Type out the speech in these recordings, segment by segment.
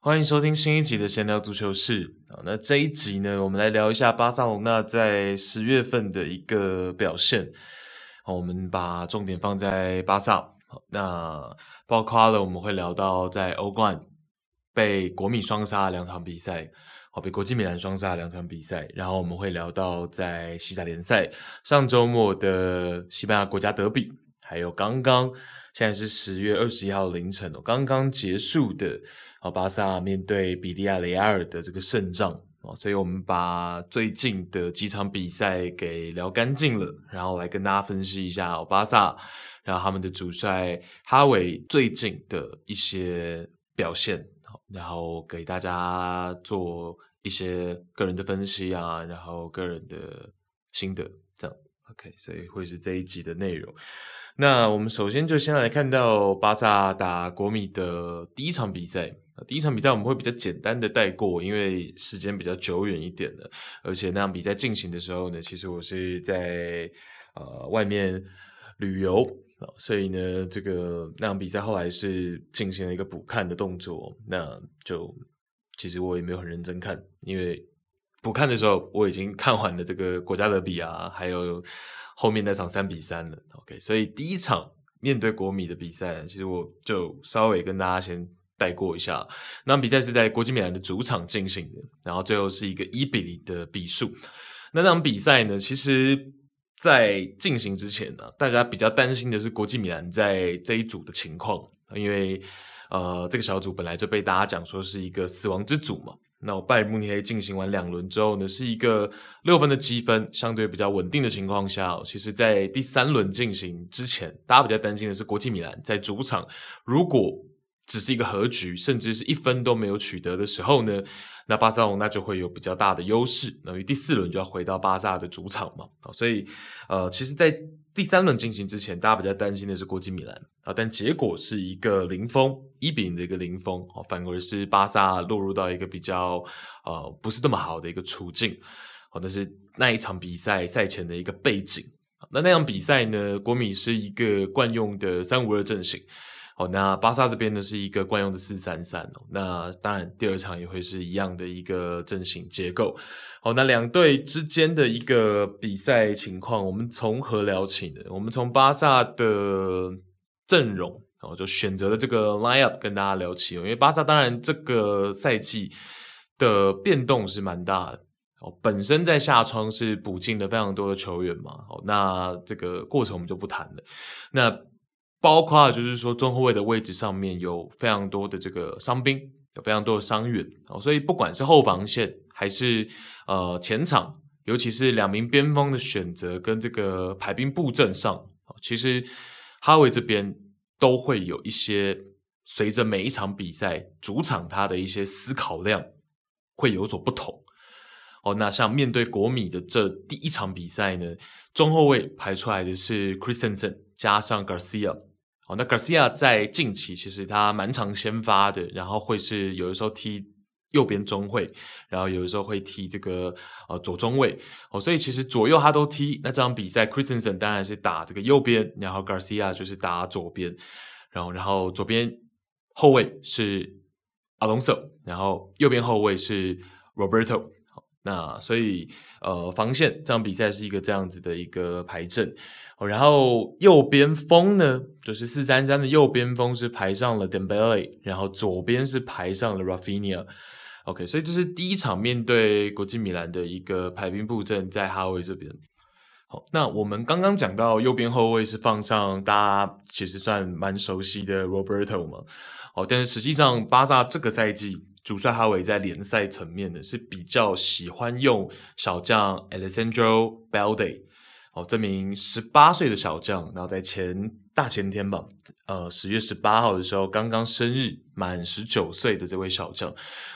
欢迎收听新一集的闲聊足球室。那这一集呢，我们来聊一下巴塞罗那在十月份的一个表现。我们把重点放在巴萨。那包括了我们会聊到在欧冠被国米双杀两场比赛，哦，被国际米兰双杀两场比赛。然后我们会聊到在西甲联赛上周末的西班牙国家德比，还有刚刚现在是十月二十一号凌晨哦，刚刚结束的。哦，巴萨面对比利亚雷亚尔的这个胜仗哦，所以我们把最近的几场比赛给聊干净了，然后来跟大家分析一下哦，巴萨，然后他们的主帅哈维最近的一些表现，然后给大家做一些个人的分析啊，然后个人的心得，这样 OK，所以会是这一集的内容。那我们首先就先来看到巴萨打国米的第一场比赛。第一场比赛我们会比较简单的带过，因为时间比较久远一点的，而且那场比赛进行的时候呢，其实我是在呃外面旅游，所以呢，这个那场比赛后来是进行了一个补看的动作，那就其实我也没有很认真看，因为补看的时候我已经看完了这个国家德比啊，还有后面那场三比三了，OK，所以第一场面对国米的比赛，其实我就稍微跟大家先。带过一下，那场比赛是在国际米兰的主场进行的，然后最后是一个一比零的比数。那那场比赛呢，其实，在进行之前呢，大家比较担心的是国际米兰在这一组的情况，因为呃，这个小组本来就被大家讲说是一个死亡之组嘛。那我拜仁慕尼黑进行完两轮之后呢，是一个六分的积分，相对比较稳定的情况下，其实，在第三轮进行之前，大家比较担心的是国际米兰在主场如果只是一个和局，甚至是一分都没有取得的时候呢，那巴塞罗那就会有比较大的优势。那于第四轮就要回到巴萨的主场嘛，所以呃，其实，在第三轮进行之前，大家比较担心的是国际米兰啊，但结果是一个零封，一比零的一个零封，反而是巴萨落入到一个比较呃不是这么好的一个处境。好，但是那一场比赛赛前的一个背景，那那场比赛呢，国米是一个惯用的三五二阵型。好，那巴萨这边呢是一个惯用的四三三哦。那当然，第二场也会是一样的一个阵型结构。好，那两队之间的一个比赛情况，我们从何聊起呢？我们从巴萨的阵容，然后就选择了这个 lineup 跟大家聊起哦。因为巴萨当然这个赛季的变动是蛮大的哦，本身在夏窗是补进了非常多的球员嘛。好，那这个过程我们就不谈了。那包括就是说中后卫的位置上面有非常多的这个伤兵，有非常多的伤员啊，所以不管是后防线还是呃前场，尤其是两名边锋的选择跟这个排兵布阵上，其实哈维这边都会有一些随着每一场比赛主场他的一些思考量会有所不同。哦，那像面对国米的这第一场比赛呢，中后卫排出来的是 Christensen 加上 Garcia。好，那 Garcia 在近期其实他蛮常先发的，然后会是有的时候踢右边中卫，然后有的时候会踢这个呃左中卫。哦，所以其实左右他都踢。那这场比赛，Christensen 当然是打这个右边，然后 Garcia 就是打左边，然后然后左边后卫是 Alonso，然后右边后卫是 Roberto。那所以呃防线这场比赛是一个这样子的一个排阵。然后右边锋呢，就是四三三的右边锋是排上了 Dembele，然后左边是排上了 Rafinha。OK，所以这是第一场面对国际米兰的一个排兵布阵在哈维这边。好，那我们刚刚讲到右边后卫是放上大家其实算蛮熟悉的 Roberto 嘛。好，但是实际上巴萨这个赛季主帅哈维在联赛层面呢是比较喜欢用小将 Alessandro Balde。哦，这名十八岁的小将，然后在前大前天吧，呃，十月十八号的时候，刚刚生日满十九岁的这位小将，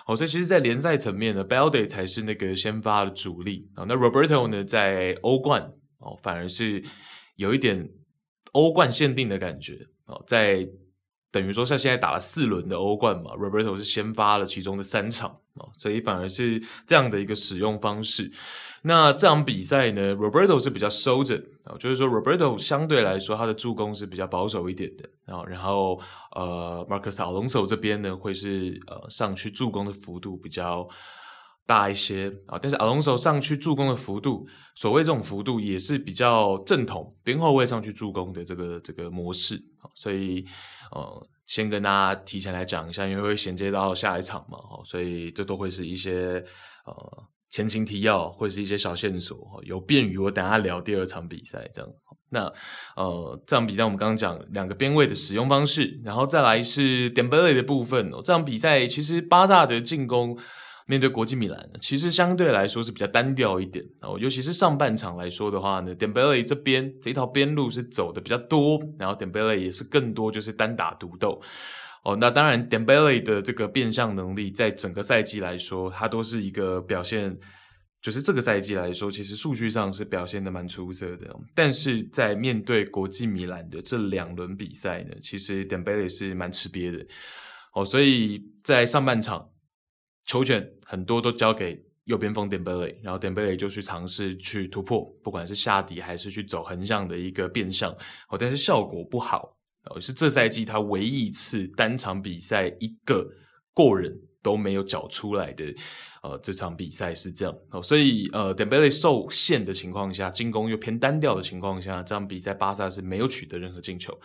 哦，所以其实，在联赛层面呢，Baldy 才是那个先发的主力啊。那 Roberto 呢，在欧冠哦，反而是有一点欧冠限定的感觉哦，在等于说像现在打了四轮的欧冠嘛，Roberto 是先发了其中的三场啊，所以反而是这样的一个使用方式。那这场比赛呢，Roberto 是比较收着啊，就是说 Roberto 相对来说他的助攻是比较保守一点的啊，然后呃，Marcos Alonso 这边呢会是呃上去助攻的幅度比较大一些啊，但是 Alonso 上去助攻的幅度，所谓这种幅度也是比较正统边后卫上去助攻的这个这个模式，所以呃，先跟大家提前来讲一下，因为会衔接到下一场嘛，所以这都会是一些呃前情提要，会是一些小线索，有便于我等下聊第二场比赛这样。那呃，这场比赛我们刚刚讲两个边位的使用方式，然后再来是 Dembele 的部分哦。这场比赛其实巴萨的进攻。面对国际米兰，其实相对来说是比较单调一点哦，尤其是上半场来说的话呢，Dembele 这边这一套边路是走的比较多，然后 Dembele 也是更多就是单打独斗哦。那当然，Dembele 的这个变向能力，在整个赛季来说，它都是一个表现，就是这个赛季来说，其实数据上是表现的蛮出色的。但是在面对国际米兰的这两轮比赛呢，其实 Dembele 是蛮吃瘪的哦，所以在上半场。球权很多都交给右边锋 Dembele，然后 Dembele 就去尝试去突破，不管是下底还是去走横向的一个变向，哦，但是效果不好，哦，是这赛季他唯一一次单场比赛一个过人都没有缴出来的，呃，这场比赛是这样，哦，所以呃 Dembele 受限的情况下，进攻又偏单调的情况下，这场比赛巴萨是没有取得任何进球，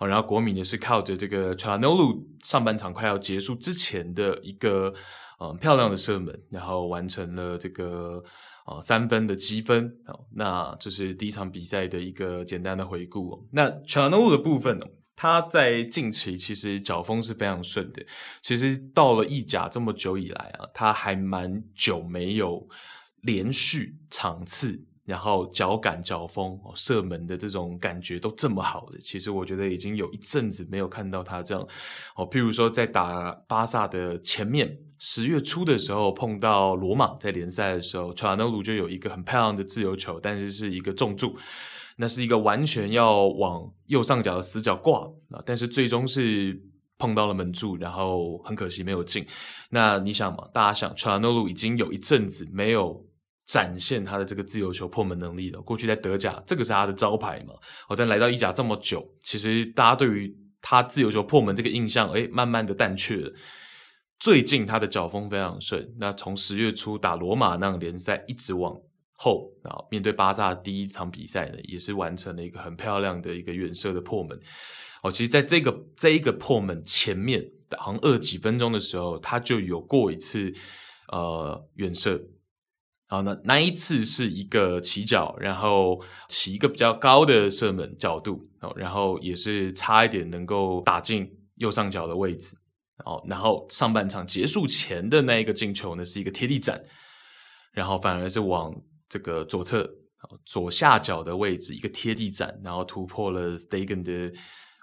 哦，然后国米呢是靠着这个 Chanolu 上半场快要结束之前的一个。嗯，漂亮的射门，然后完成了这个呃三分的积分。好，那这是第一场比赛的一个简单的回顾。那 Calhanoglu 的部分呢，他在近期其实脚风是非常顺的。其实到了意甲这么久以来啊，他还蛮久没有连续场次。然后脚感、脚风、射门的这种感觉都这么好的，其实我觉得已经有一阵子没有看到他这样。哦，譬如说在打巴萨的前面，十月初的时候碰到罗马在联赛的时候，Calhanoglu 就有一个很漂亮的自由球，但是是一个重注，那是一个完全要往右上角的死角挂啊，但是最终是碰到了门柱，然后很可惜没有进。那你想嘛，大家想 Calhanoglu 已经有一阵子没有。展现他的这个自由球破门能力的，过去在德甲这个是他的招牌嘛。哦，但来到意甲这么久，其实大家对于他自由球破门这个印象，诶，慢慢的淡去了。最近他的脚风非常顺，那从十月初打罗马那样联赛一直往后，然后面对巴萨第一场比赛呢，也是完成了一个很漂亮的一个远射的破门。哦，其实在这个这一个破门前面，好像二几分钟的时候，他就有过一次呃远射。好，那那一次是一个起脚，然后起一个比较高的射门角度，然后也是差一点能够打进右上角的位置，哦然后上半场结束前的那一个进球呢，是一个贴地斩，然后反而是往这个左侧左下角的位置一个贴地斩，然后突破了 Stegen 的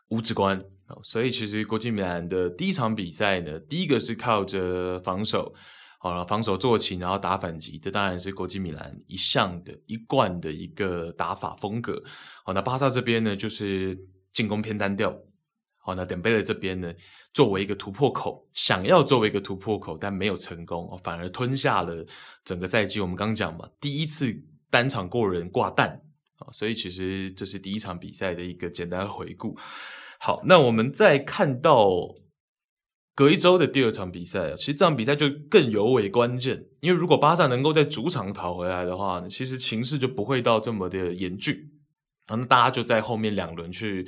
五指关，所以其实国际米兰的第一场比赛呢，第一个是靠着防守。好了，防守做起，然后打反击，这当然是国际米兰一向的、一贯的一个打法风格。好，那巴萨这边呢，就是进攻偏单调。好，那登贝勒这边呢，作为一个突破口，想要作为一个突破口，但没有成功，反而吞下了整个赛季。我们刚讲嘛，第一次单场过人挂蛋啊，所以其实这是第一场比赛的一个简单回顾。好，那我们再看到。隔一周的第二场比赛，其实这场比赛就更尤为关键，因为如果巴萨能够在主场讨回来的话呢，其实情势就不会到这么的严峻。那大家就在后面两轮去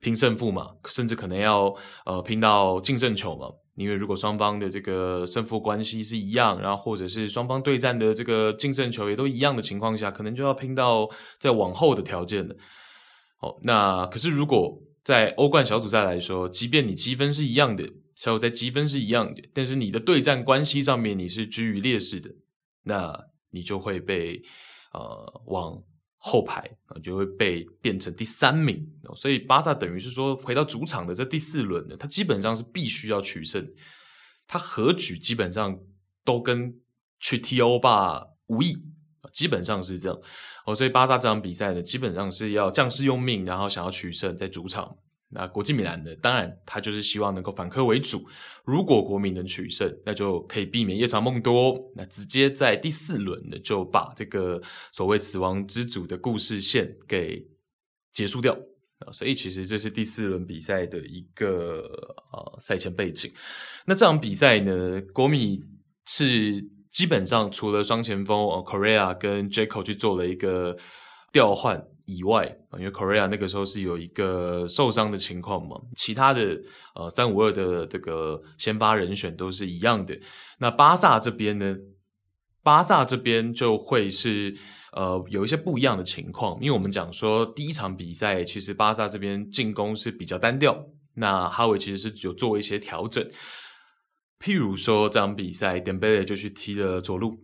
拼胜负嘛，甚至可能要呃拼到净胜球嘛。因为如果双方的这个胜负关系是一样，然后或者是双方对战的这个净胜球也都一样的情况下，可能就要拼到再往后的条件了。哦，那可是如果在欧冠小组赛来说，即便你积分是一样的。小组赛积分是一样的，但是你的对战关系上面你是居于劣势的，那你就会被呃往后排啊，就会被变成第三名。所以巴萨等于是说回到主场的这第四轮呢，他基本上是必须要取胜，他何举基本上都跟去踢欧霸无异，基本上是这样。哦，所以巴萨这场比赛呢，基本上是要将士用命，然后想要取胜在主场。那国际米兰呢，当然他就是希望能够反客为主。如果国米能取胜，那就可以避免夜长梦多，那直接在第四轮呢就把这个所谓死亡之组的故事线给结束掉啊。所以其实这是第四轮比赛的一个呃赛前背景。那这场比赛呢，国米是基本上除了双前锋呃 Correa 跟 Dzeko 去做了一个调换以外，因为 Korea 那个时候是有一个受伤的情况嘛，其他的呃三五二的这个先发人选都是一样的。那巴萨这边呢，巴萨这边就会是。呃，有一些不一样的情况，因为我们讲说第一场比赛，其实巴萨这边进攻是比较单调，那哈维其实是有做一些调整，譬如说这场比赛 d e m b e l 就去踢了左路，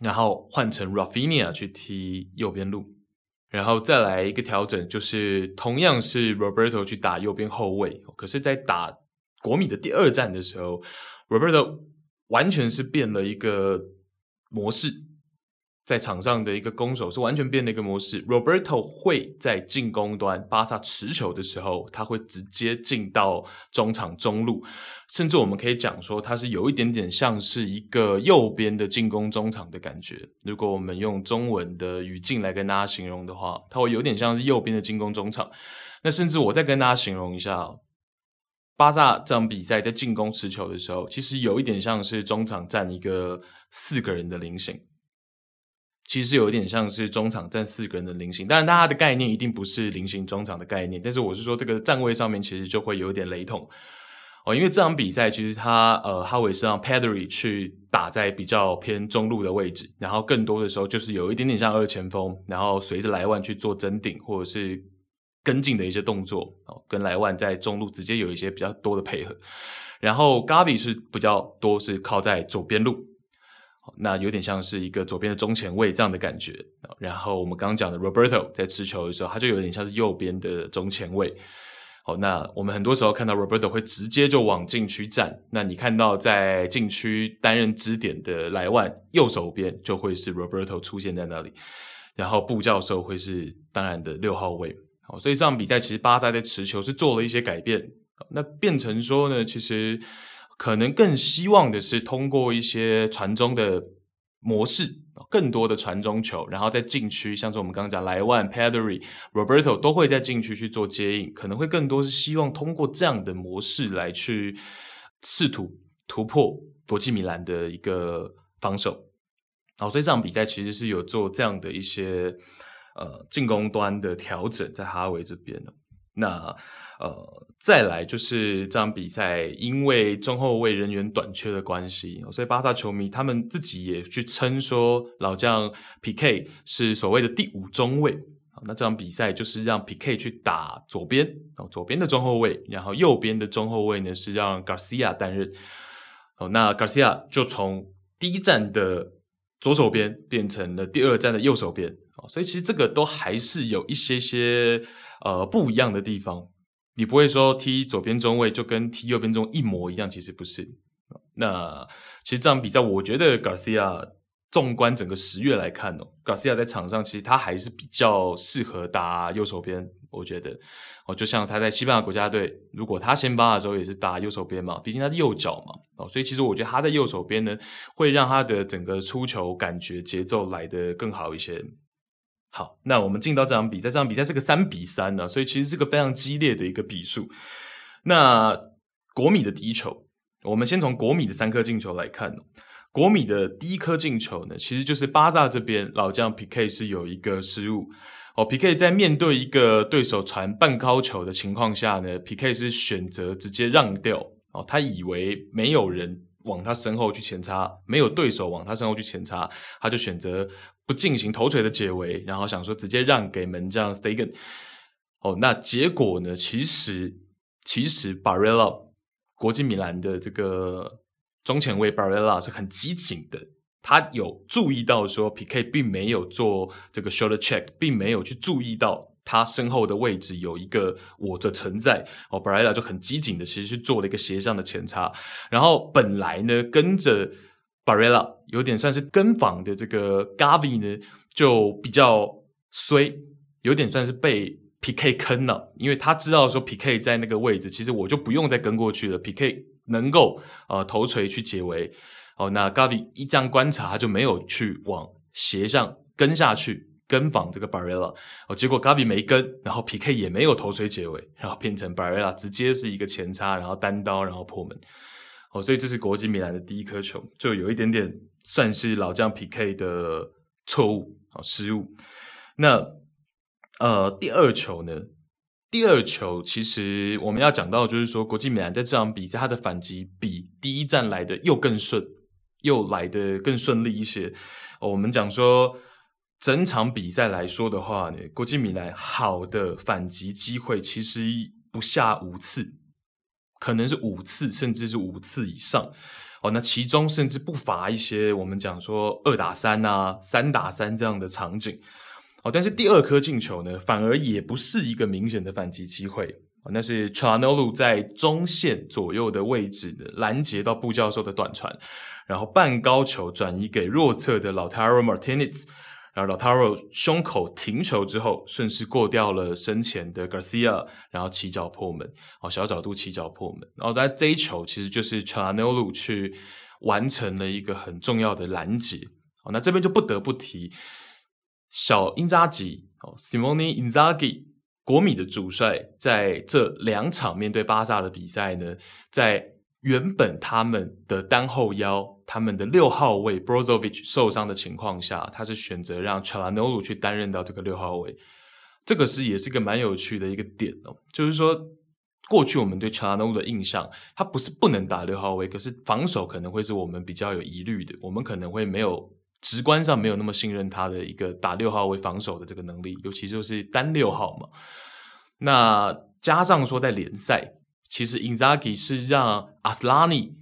然后换成 Rafinha 去踢右边路，然后再来一个调整，就是同样是 Roberto 去打右边后卫，可是，在打国米的第二战的时候，Roberto 完全是变了一个模式。在场上的一个攻守是完全变了一个模式。Roberto 会在进攻端，巴萨持球的时候，他会直接进到中场中路，甚至我们可以讲说，他是有一点点像是一个右边的进攻中场的感觉。如果我们用中文的语境来跟大家形容的话，他会有点像是右边的进攻中场。那甚至我再跟大家形容一下，巴萨这场比赛在进攻持球的时候，其实有一点像是中场站一个四个人的菱形。其实有点像是中场站四个人的菱形，当然它的概念一定不是菱形中场的概念，但是我是说这个站位上面其实就会有点雷同哦，因为这场比赛其实他呃哈维是让 Pedri 去打在比较偏中路的位置，然后更多的时候就是有一点点像二前锋，然后随着莱万去做争顶或者是跟进的一些动作哦，跟莱万在中路直接有一些比较多的配合，然后 Gavi 是比较多是靠在左边路。那有点像是一个左边的中前卫这样的感觉，然后我们刚刚讲的 Roberto 在持球的时候，他就有点像是右边的中前卫。好，那我们很多时候看到 Roberto 会直接就往禁区站，那你看到在禁区担任支点的莱万右手边就会是 Roberto 出现在那里，然后布教授会是当然的六号位。好，所以这场比赛其实巴萨在持球是做了一些改变，那变成说呢，其实。可能更希望的是通过一些传中的模式，更多的传中球，然后在禁区，像是我们刚刚讲莱万、Pedri、Roberto 都会在禁区去做接应，可能会更多是希望通过这样的模式来去试图突破国际米兰的一个防守。好，所以这场比赛其实是有做这样的一些呃进攻端的调整，在哈维这边的。那呃，再来就是这场比赛，因为中后卫人员短缺的关系，所以巴萨球迷他们自己也去称说老将 P.K 是所谓的第五中卫。那这场比赛就是让 P.K 去打左边，哦左边的中后卫，然后右边的中后卫呢是让 Garcia 担任。哦，那 Garcia 就从第一站的左手边变成了第二站的右手边。哦所以其实这个都还是有一些些。呃，不一样的地方，你不会说踢左边中卫就跟踢右边中一模一样，其实不是。那其实这场比赛，我觉得 Garcia 纵观整个十月来看哦，Garcia 在场上其实他还是比较适合打右手边，我觉得哦，就像他在西班牙国家队，如果他先发的时候也是打右手边嘛，毕竟他是右脚嘛，哦，所以其实我觉得他在右手边呢，会让他的整个出球感觉节奏来得更好一些。好，那我们进到这场比赛，这场比赛是个三比三呢，所以其实是个非常激烈的一个比数。那国米的第一球，我们先从国米的三颗进球来看。国米的第一颗进球呢，其实就是巴萨这边老将 PK 是有一个失误哦。PK 在面对一个对手传半高球的情况下呢，PK 是选择直接让掉哦，他以为没有人往他身后去前插，没有对手往他身后去前插，他就选择。不进行头锤的解围，然后想说直接让给门将 Stegen。哦，那结果呢？其实其实 Barella 国际米兰的这个中前卫 Barrela 是很机警的，他有注意到说 PK 并没有做这个 shoulder check，并没有去注意到他身后的位置有一个我的存在。哦，Barella 就很机警的，其实去做了一个斜向的前插，然后本来呢跟着。Barella 有点算是跟防的这个 Gavi 呢，就比较衰，有点算是被 PK 坑了，因为他知道说 PK 在那个位置，其实我就不用再跟过去了。PK 能够呃头锤去解围，哦，那 Gavi 一这样观察，他就没有去往斜向跟下去跟防这个 Barella，哦，结果 Gavi 没跟，然后 PK 也没有头锤解围，然后变成 Barella 直接是一个前插，然后单刀，然后破门，哦，所以这是国际米兰的第一颗球，就有一点点算是老将 PK 的错误啊失误，那。呃，第二球呢？第二球其实我们要讲到，就是说国际米兰在这场比赛，他的反击比第一战来的又更顺，又来的更顺利一些。我们讲说整场比赛来说的话呢，国际米兰好的反击机会其实不下五次，可能是五次，甚至是五次以上。哦，那其中甚至不乏一些我们讲说二打三啊、三打三这样的场景。哦，但是第二颗进球呢，反而也不是一个明显的反击机会。那是 c h a n o l u 在中线左右的位置的拦截到布教授的短传，然后半高球转移给弱侧的 Lautaro Martinez，然后 Lautaro 胸口停球之后，顺势过掉了身前的 Garcia，然后起脚破门。哦，小角度起脚破门。然后在这一球其实就是 c h a n e l u 去完成了一个很重要的拦截。哦，那这边就不得不提。小因扎吉哦，Simone Inzaghi，国米的主帅，在这两场面对巴萨的比赛呢，在原本他们的单后腰，他们的六号位 Brozovic 受伤的情况下，他是选择让 c h a l a n o l u 去担任到这个六号位。这个是也是一个蛮有趣的一个点哦，就是说过去我们对 c h a l a n o l u 的印象，他不是不能打六号位，可是防守可能会是我们比较有疑虑的，我们可能会没有。直观上没有那么信任他的一个打六号位防守的这个能力，尤其就是单六号嘛。那加上说在联赛，其实 Inzaghi 是让 Aslani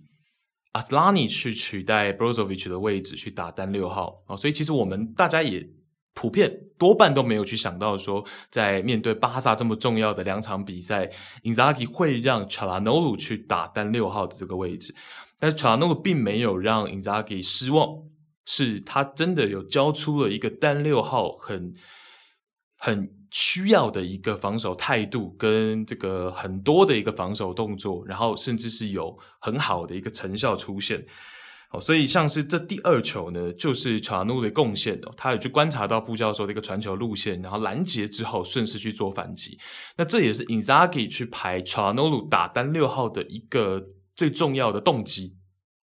阿斯拉尼去取代 Brozovic 的位置去打单六号啊，所以其实我们大家也普遍多半都没有去想到说，在面对巴萨这么重要的两场比赛，Inzaghi 会让 Calhanoglu 去打单六号的这个位置，但是 Calhanoglu 并没有让 Inzaghi 失望。是他真的有交出了一个单六号很很需要的一个防守态度，跟这个很多的一个防守动作，然后甚至是有很好的一个成效出现。哦，所以像是这第二球呢，就是查努的贡献哦，他有去观察到布教授的一个传球路线，然后拦截之后顺势去做反击。那这也是 Inzaghi 去排查努鲁打单六号的一个最重要的动机。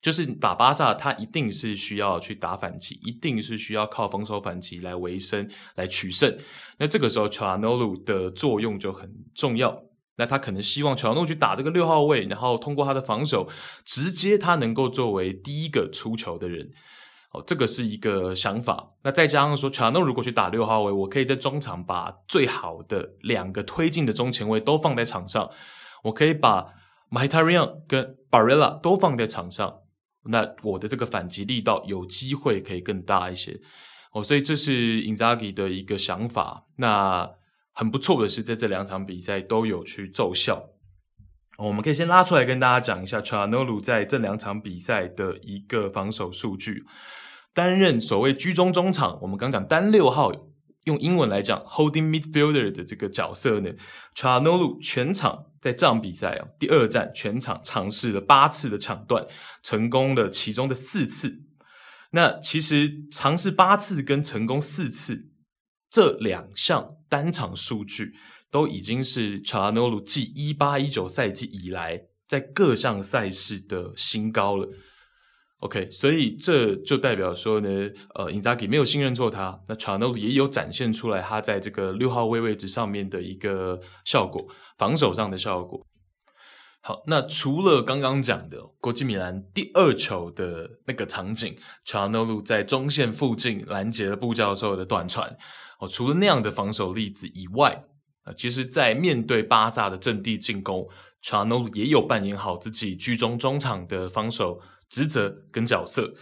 就是打巴萨，他一定是需要去打反击，一定是需要靠防守反击来维生、来取胜。那这个时候，Calhanoglu 的作用就很重要。那他可能希望 Calhanoglu 去打这个六号位，然后通过他的防守，直接他能够作为第一个出球的人。哦，这个是一个想法。那再加上说 c h a n o l u 如果去打六号位，我可以在中场把最好的两个推进的中前卫都放在场上，我可以把 Mkhitaryan 跟 Barella 都放在场上。那我的这个反击力道有机会可以更大一些哦，所以这是 Inzaghi 的一个想法。那很不错的是，在这两场比赛都有去奏效。我们可以先拉出来跟大家讲一下 c h a n o l u 在这两场比赛的一个防守数据。担任所谓居中中场，我们刚讲单六号。用英文来讲，holding midfielder 的这个角色呢 c h a n o l u 全场在这场比赛啊，第二战全场尝试了八次的抢断，成功了其中的四次。那其实尝试八次跟成功四次这两项单场数据，都已经是 c h a n o l u 继一八一九赛季以来在各项赛事的新高了。OK，所以这就代表说呢，呃，Inzaghi 没有信任错他，那 c h a n e l 也有展现出来他在这个六号位位置上面的一个效果，防守上的效果。好，那除了刚刚讲的国际米兰第二球的那个场景 c h a n e l 在中线附近拦截了布教授的短传，哦，除了那样的防守例子以外，啊，其实，在面对巴萨的阵地进攻，Calhanoglu 也有扮演好自己居中中场的防守。职责跟角色，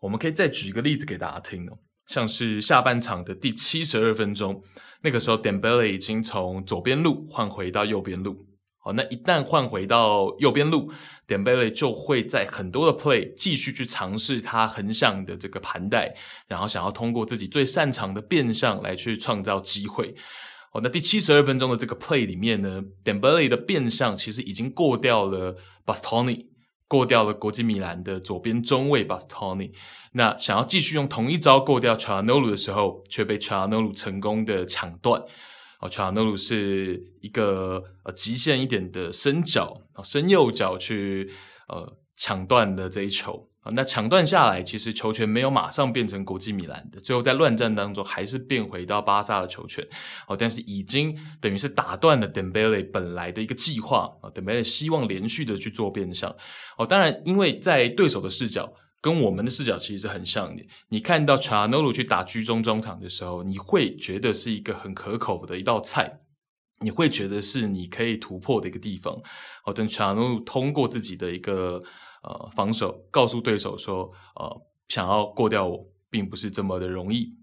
我们可以再举一个例子给大家听哦，像是下半场的第七十二分钟，那个时候 Dembele 已经从左边路换回到右边路，好，那一旦换回到右边路，Dembele 就会在很多的 play 继续去尝试他横向的这个盘带，然后想要通过自己最擅长的变向来去创造机会。哦，那第七十二分钟的这个 play 里面呢，Dembele 的变向其实已经过掉了 Bastoni，过掉了国际米兰的左边中卫 Bastoni。那想要继续用同一招过掉 Calhanoglu 的时候，却被 Calhanoglu 成功的抢断。哦，Calhanoglu 是一个呃极限一点的伸脚，啊伸右脚去呃抢断了这一球。那抢断下来，其实球权没有马上变成国际米兰的，最后在乱战当中还是变回到巴萨的球权。哦，但是已经等于是打断了 Dembele 本来的一个计划啊，Dembele 希望连续的去做变相。哦，当然，因为在对手的视角跟我们的视角其实是很像的。你看到 c h a n o l u 去打居中中场的时候，你会觉得是一个很可口的一道菜，你会觉得是你可以突破的一个地方。哦，等 Calhanoglu 通过自己的一个。呃，防守告诉对手说，呃，想要过掉我，并不是这么的容易。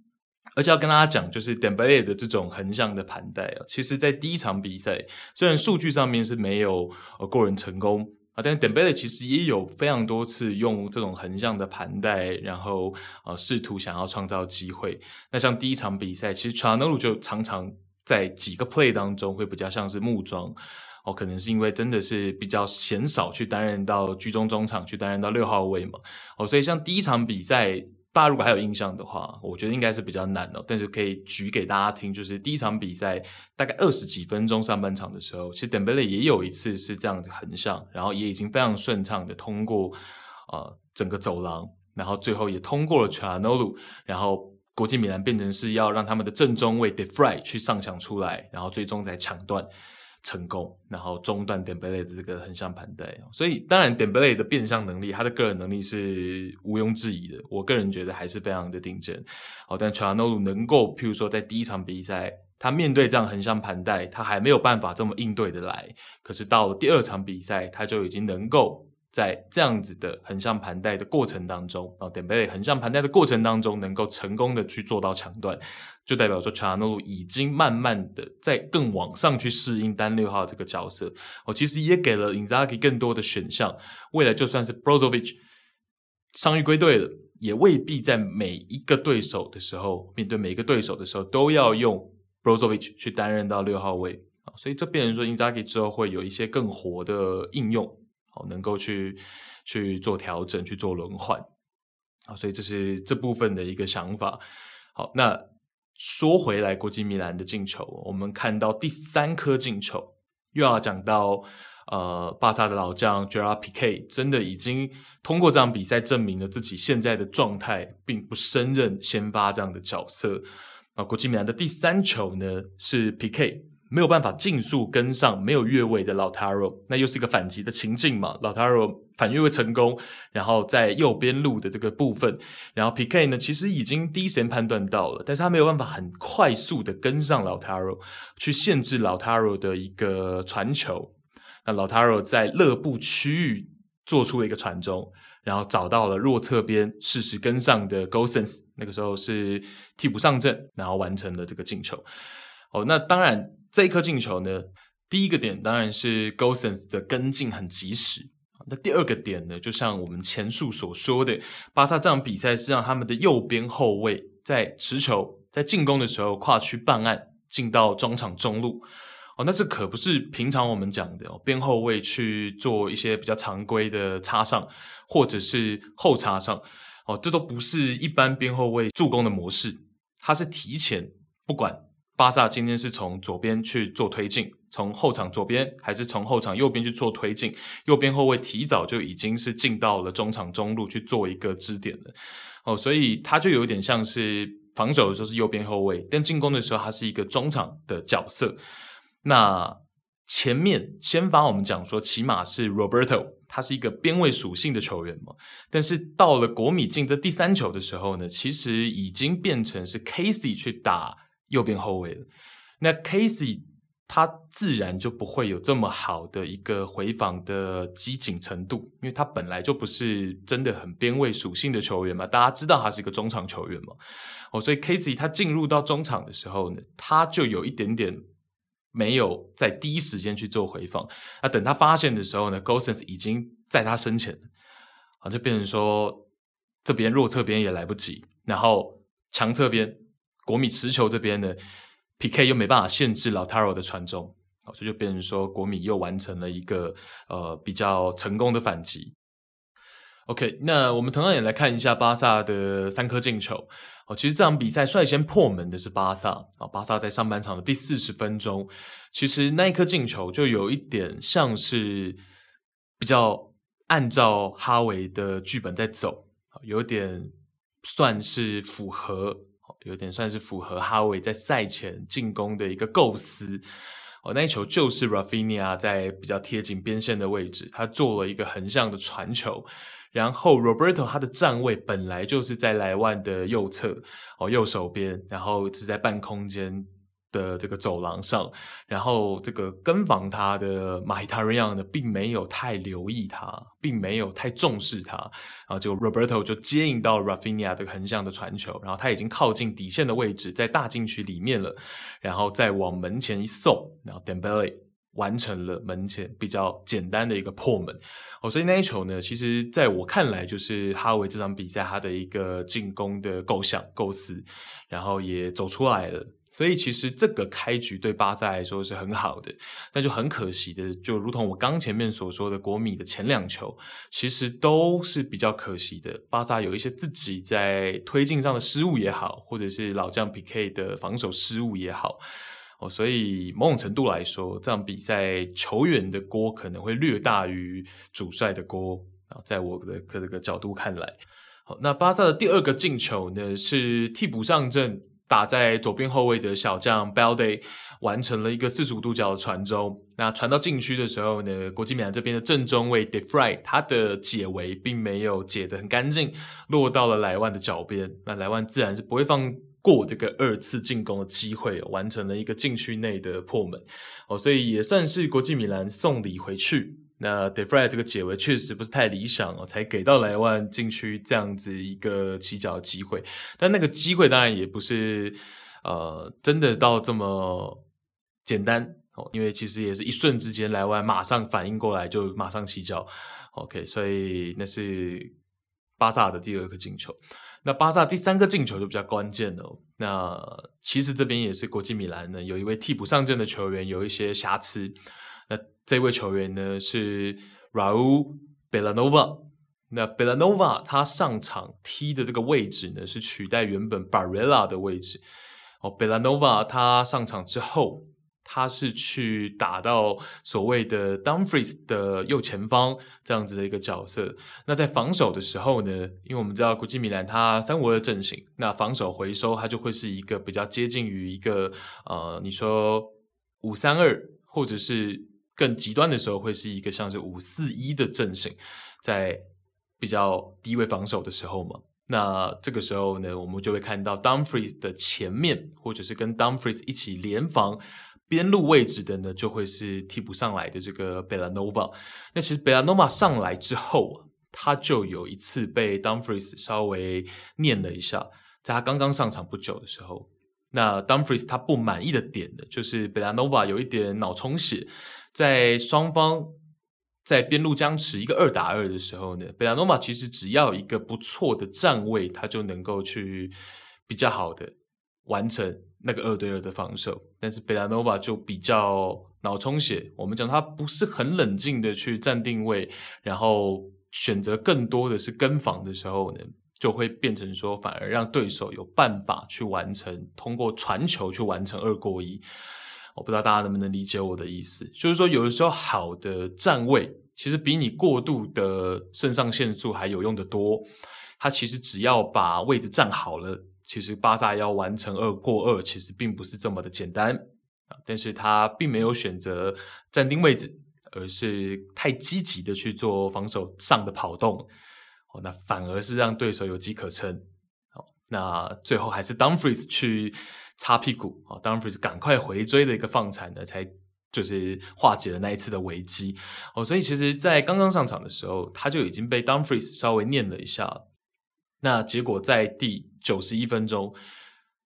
而且要跟大家讲，就是 Dembele 的这种横向的盘带啊，其实在第一场比赛，虽然数据上面是没有呃过人成功啊，但是 Dembele 其实也有非常多次用这种横向的盘带，然后呃试图想要创造机会。那像第一场比赛，其实 c h a n e l 就常常在几个 play 当中会比较像是木桩。哦，可能是因为真的是比较鲜少去担任到居中中场，去担任到六号位嘛。哦，所以像第一场比赛，大家如果还有印象的话，我觉得应该是比较难哦。但是可以举给大家听，就是第一场比赛大概二十几分钟上半场的时候，其实 Dembele 也有一次是这样子横向，然后也已经非常顺畅的通过呃整个走廊，然后最后也通过了 c h a n o l u 然后国际米兰变成是要让他们的正中卫 De Vrij 去上抢出来，然后最终才抢断。成功，然后中断 Dembele 的这个横向盘带，所以当然 Dembele 的变相能力，他的个人能力是毋庸置疑的。我个人觉得还是非常的顶尖。好，但 Calhanoglu 能够，譬如说在第一场比赛，他面对这样横向盘带，他还没有办法这么应对的来。可是到了第二场比赛，他就已经能够。在这样子的横向盘带的过程当中，然后 Dembele 横向盘带的过程当中，能够成功的去做到抢断，就代表说 Calhanoglu 已经慢慢的在更往上去适应单六号这个角色。哦，其实也给了 Inzaghi 更多的选项。未来就算是 Brozovic 伤愈归队了，也未必在每一个对手的时候，面对每一个对手的时候，都要用 Brozovic 去担任到六号位。所以这变成说 Inzaghi 之后会有一些更活的应用。好，能够去去做调整，去做轮换，啊，所以这是这部分的一个想法。好，那说回来，国际米兰的进球，我们看到第三颗进球，又要讲到呃，巴萨的老将 Gerard Piqué 真的已经通过这场比赛证明了自己现在的状态，并不胜任先发这样的角色。啊，国际米兰的第三球呢，是 P K。没有办法尽速跟上没有越位的 Lautaro，那又是一个反击的情境嘛？Lautaro 反越位成功，然后在右边路的这个部分，然后 PK 呢，其实已经第一时间判断到了，但是他没有办法很快速的跟上 Lautaro，去限制 Lautaro 的一个传球。那 Lautaro 在勒部区域做出了一个传中，然后找到了弱侧边适时跟上的 Gosens，那个时候是替补上阵，然后完成了这个进球。哦，那当然。这一颗进球呢，第一个点当然是 Gosens 的跟进很及时。那第二个点呢，就像我们前述所说的，巴萨这场比赛是让他们的右边后卫在持球、在进攻的时候跨区办案，进到中场中路。哦，那这可不是平常我们讲的哦，边后卫去做一些比较常规的插上，或者是后插上。哦，这都不是一般边后卫助攻的模式，它是提前不管。巴萨今天是从左边去做推进，从后场左边还是从后场右边去做推进？右边后卫提早就已经是进到了中场中路去做一个支点了，哦，所以他就有点像是防守的时候是右边后卫，但进攻的时候他是一个中场的角色。那前面先发我们讲说，起码是 Roberto，他是一个边位属性的球员嘛，但是到了国米进这第三球的时候呢，其实已经变成是 Casey 去打。右边后卫了，那 Casey 他自然就不会有这么好的一个回防的机警程度，因为他本来就不是真的很边位属性的球员嘛，大家知道他是一个中场球员嘛，哦，所以 Casey 他进入到中场的时候呢，他就有一点点没有在第一时间去做回防，那等他发现的时候呢，Gosens 已经在他身前，啊，就变成说这边弱侧边也来不及，然后强侧边。国米持球这边呢 PK 又没办法限制 Lautaro 的传中，好，这就变成说国米又完成了一个呃比较成功的反击。OK，那我们同样也来看一下巴萨的三颗进球。哦，其实这场比赛率先破门的是巴萨啊。巴萨在上半场的第四十分钟，其实那一颗进球就有一点像是比较按照哈维的剧本在走，有点算是符合，有点算是符合哈维在赛前进攻的一个构思。哦，那一球就是 Rafinha 在比较贴近边线的位置，他做了一个横向的传球。然后 Roberto 他的站位本来就是在莱万的右侧哦，右手边，然后是在半空间的这个走廊上，然后这个跟防他的马伊塔瑞扬呢，并没有太留意他，并没有太重视他，然后就 Roberto 就接应到 Rafinha 这个横向的传球，然后他已经靠近底线的位置，在大禁区里面了，然后再往门前一送，然后 Dembele。完成了门前比较简单的一个破门哦，所以那一球呢，其实在我看来就是哈维这场比赛他的一个进攻的构想构思，然后也走出来了。所以其实这个开局对巴萨来说是很好的，但就很可惜的，就如同我刚前面所说的，国米的前两球其实都是比较可惜的。巴萨有一些自己在推进上的失误也好，或者是老将 PK 的防守失误也好。哦，所以某种程度来说，这场比赛球员的锅可能会略大于主帅的锅啊，在我的这个角度看来，好，那巴萨的第二个进球呢，是替补上阵打在左边后卫的小将 Balde 完成了一个四十五度角的传中，那传到禁区的时候呢，国际米兰这边的正中卫 De Vrij 他的解围并没有解得很干净，落到了莱万的脚边，那莱万自然是不会放过这个二次进攻的机会，完成了一个禁区内的破门。哦，所以也算是国际米兰送礼回去。那 De Vrij 这个解围确实不是太理想哦，才给到莱万禁区这样子一个起脚机会。但那个机会当然也不是呃真的到这么简单哦，因为其实也是一瞬之间，莱万马上反应过来就马上起脚。OK，所以那是巴萨的第二个进球。那巴萨第三个进球就比较关键了。那其实这边也是国际米兰呢，有一位替补上阵的球员有一些瑕疵。这位球员呢是 Raul Belanova。那 Belanova 他上场踢的这个位置呢是取代原本 Barella 的位置。哦，Belanova 他上场之后。他是去打到所谓的 Dumfries 的右前方这样子的一个角色。那在防守的时候呢，因为我们知道国际米兰他三五二阵型，那防守回收它就会是一个比较接近于一个呃，你说五三二，或者是更极端的时候会是一个像是五四一的阵型，在比较低位防守的时候嘛。那这个时候呢，我们就会看到 Dumfries 的前面，或者是跟 Dumfries 一起联防。边路位置的呢，就会是替补上来的这个贝拉诺瓦。那其实贝拉诺瓦上来之后，他就有一次被 Dumfries 稍微念了一下，在他刚刚上场不久的时候，那 Dumfries 他不满意的点呢，就是贝拉诺瓦有一点脑充血，在双方在边路僵持一个二打二的时候呢，贝拉诺瓦其实只要一个不错的站位，他就能够去比较好的完成。那个二对二的防守，但是贝拉诺瓦就比较脑充血。我们讲他不是很冷静的去站定位，然后选择更多的是跟防的时候呢，就会变成说反而让对手有办法去完成通过传球去完成二过一。我不知道大家能不能理解我的意思，就是说有的时候好的站位其实比你过度的肾上腺素还有用得多。他其实只要把位置站好了。其实巴萨要完成二过二，其实并不是这么的简单啊！但是他并没有选择站定位置，而是太积极的去做防守上的跑动，哦，那反而是让对手有机可乘。那最后还是 Dumfries 去擦屁股，哦，Dumfries 赶快回追的一个放铲呢，才就是化解了那一次的危机。哦，所以其实，在刚刚上场的时候，他就已经被 Dumfries 稍微念了一下。那结果在第九十一分钟，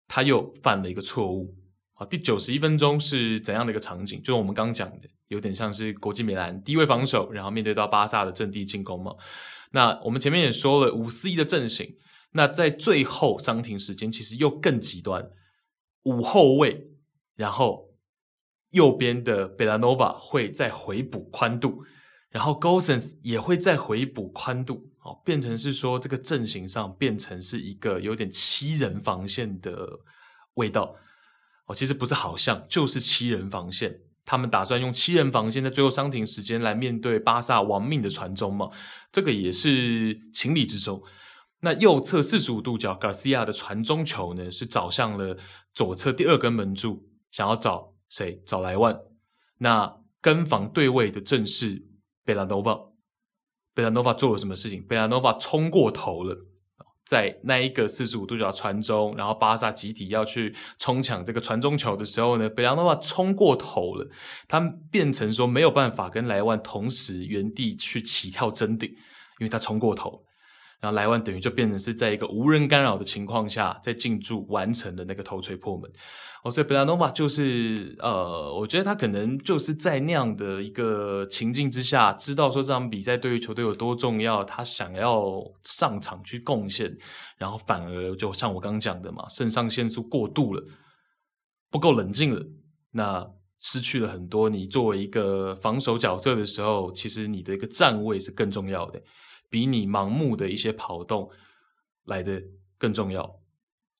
他又犯了一个错误。啊，第九十一分钟是怎样的一个场景？就是我们刚讲的，有点像是国际米兰低位防守，然后面对到巴萨的阵地进攻嘛。那我们前面也说了五四一的阵型，那在最后伤停时间其实又更极端，五后卫然后右边的贝拉诺瓦会再回补宽度，然后 Gosens 也会再回补宽度，哦，变成是说这个阵型上变成是一个有点七人防线的味道，哦，其实不是好像，就是七人防线。他们打算用七人防线在最后伤停时间来面对巴萨亡命的传中嘛？这个也是情理之中。那右侧四十五度角，Garcia 的传中球呢，是找向了左侧第二根门柱，想要找谁？找莱万。那跟防对位的正是贝拉诺瓦。贝拉诺瓦做了什么事情？贝拉诺瓦冲过头了。在那一个四十五度角传中，然后巴萨集体要去冲抢这个传中球的时候呢，贝拉诺瓦冲过头了，他变成说没有办法跟莱万同时原地去起跳争顶，因为他冲过头。然后莱万等于就变成是在一个无人干扰的情况下，在进驻完成的那个头槌破门。哦，所以贝拉诺瓦就是呃，我觉得他可能就是在那样的一个情境之下，知道说这场比赛对于球队有多重要，他想要上场去贡献，然后反而就像我刚刚讲的嘛，肾上腺素过度了，不够冷静了，那失去了很多。你作为一个防守角色的时候，其实你的一个站位是更重要的。比你盲目的一些跑动来的更重要，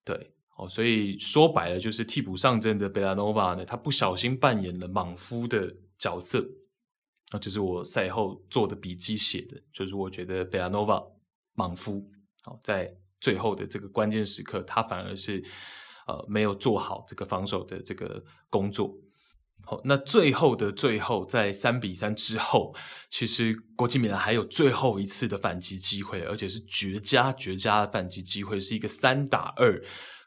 对，哦，所以说白了就是替补上阵的贝拉诺瓦呢，他不小心扮演了莽夫的角色，那就是我赛后做的笔记写的，就是我觉得贝拉诺瓦莽夫，好，在最后的这个关键时刻，他反而是呃没有做好这个防守的这个工作。好，那最后的最后，在三比三之后，其实国际米兰还有最后一次的反击机会，而且是绝佳绝佳的反击机会，是一个三打二，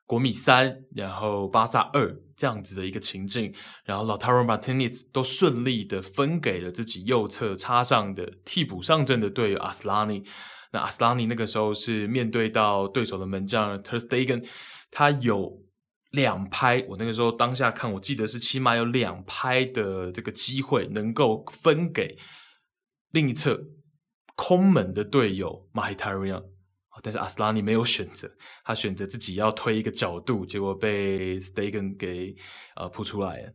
国米三，然后巴萨二这样子的一个情境，然后 Lautaro Martinez 都顺利的分给了自己右侧插上的替补上阵的队友阿斯拉尼。那阿斯拉尼那个时候是面对到对手的门将 Ter Stegen，他有。两拍，我那个时候当下看，我记得是起码有两拍的这个机会能够分给另一侧空门的队友 m a h i t a r i a n 但是阿斯拉尼没有选择，他选择自己要推一个角度，结果被 Stegen 给呃扑出来了，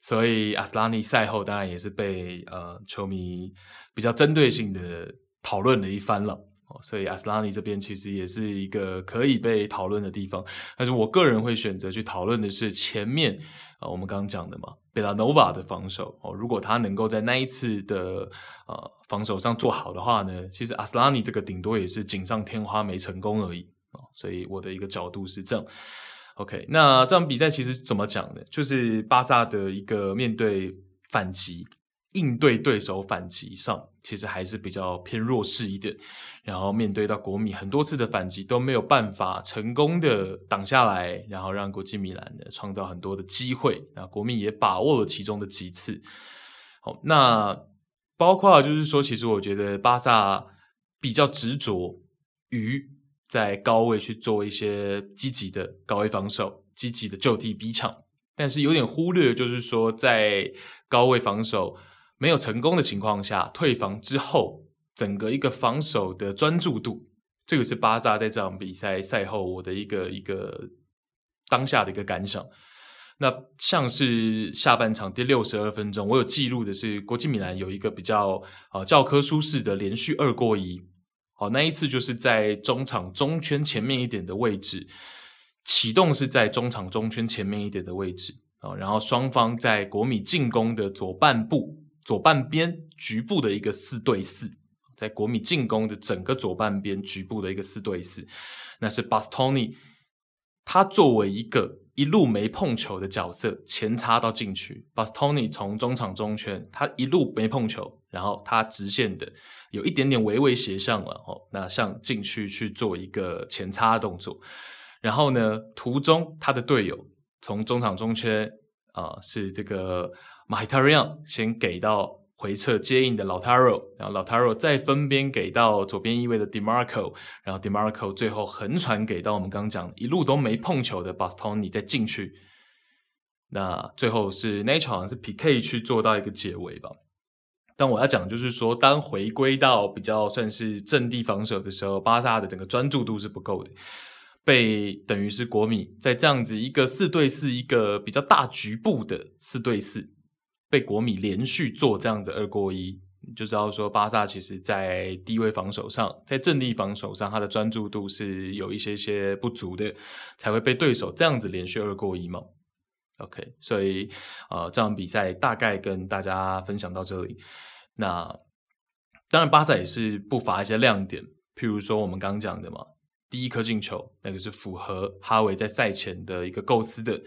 所以阿斯拉尼赛后当然也是被呃球迷比较针对性的讨论了一番了。所以阿斯拉尼这边其实也是一个可以被讨论的地方，但是我个人会选择去讨论的是前面啊，我们刚刚讲的嘛，贝拉诺瓦的防守哦，如果他能够在那一次的呃防守上做好的话呢，其实阿斯拉尼这个顶多也是锦上添花没成功而已哦，所以我的一个角度是这样。OK，那这场比赛其实怎么讲呢？就是巴萨的一个面对反击。应对对手反击上，其实还是比较偏弱势一点。然后面对到国米很多次的反击都没有办法成功的挡下来，然后让国际米兰呢创造很多的机会。那国米也把握了其中的几次。好，那包括就是说，其实我觉得巴萨比较执着于在高位去做一些积极的高位防守，积极的就地逼抢，但是有点忽略，就是说在高位防守。没有成功的情况下，退防之后，整个一个防守的专注度，这个是巴萨在这场比赛赛后我的一个一个当下的一个感想。那像是下半场第六十二分钟，我有记录的是国际米兰有一个比较啊教科书式的连续二过一，好，那一次就是在中场中圈前面一点的位置，启动是在中场中圈前面一点的位置啊，然后双方在国米进攻的左半部。左半边局部的一个四对四，在国米进攻的整个左半边局部的一个四对四，那是巴斯托尼，他作为一个一路没碰球的角色前插到禁区，巴斯托尼从中场中圈，他一路没碰球，然后他直线的有一点点微微斜向了哦，那向禁区去做一个前插的动作，然后呢，途中他的队友从中场中圈啊、是这个。马希塔瑞昂先给到回撤接应的老塔罗，然后老塔罗再分边给到左边翼位的 Dimarco，然后 Dimarco 最后横传给到我们刚刚讲一路都没碰球的巴斯托尼再进去。那最后是那一场好像是 PK 去做到一个结尾吧。但我要讲就是说，当回归到比较算是阵地防守的时候，巴萨的整个专注度是不够的。被等于是国米在这样子一个四对四一个比较大局部的四对四，被国米连续做这样子二过一，就知道说巴萨其实在低位防守上，在阵地防守上，他的专注度是有一些些不足的，才会被对手这样子连续二过一嘛。OK，所以呃这场比赛大概跟大家分享到这里。那当然巴萨也是不乏一些亮点，譬如说我们刚刚讲的嘛。第一颗进球，那个是符合哈维在赛前的一个构思的。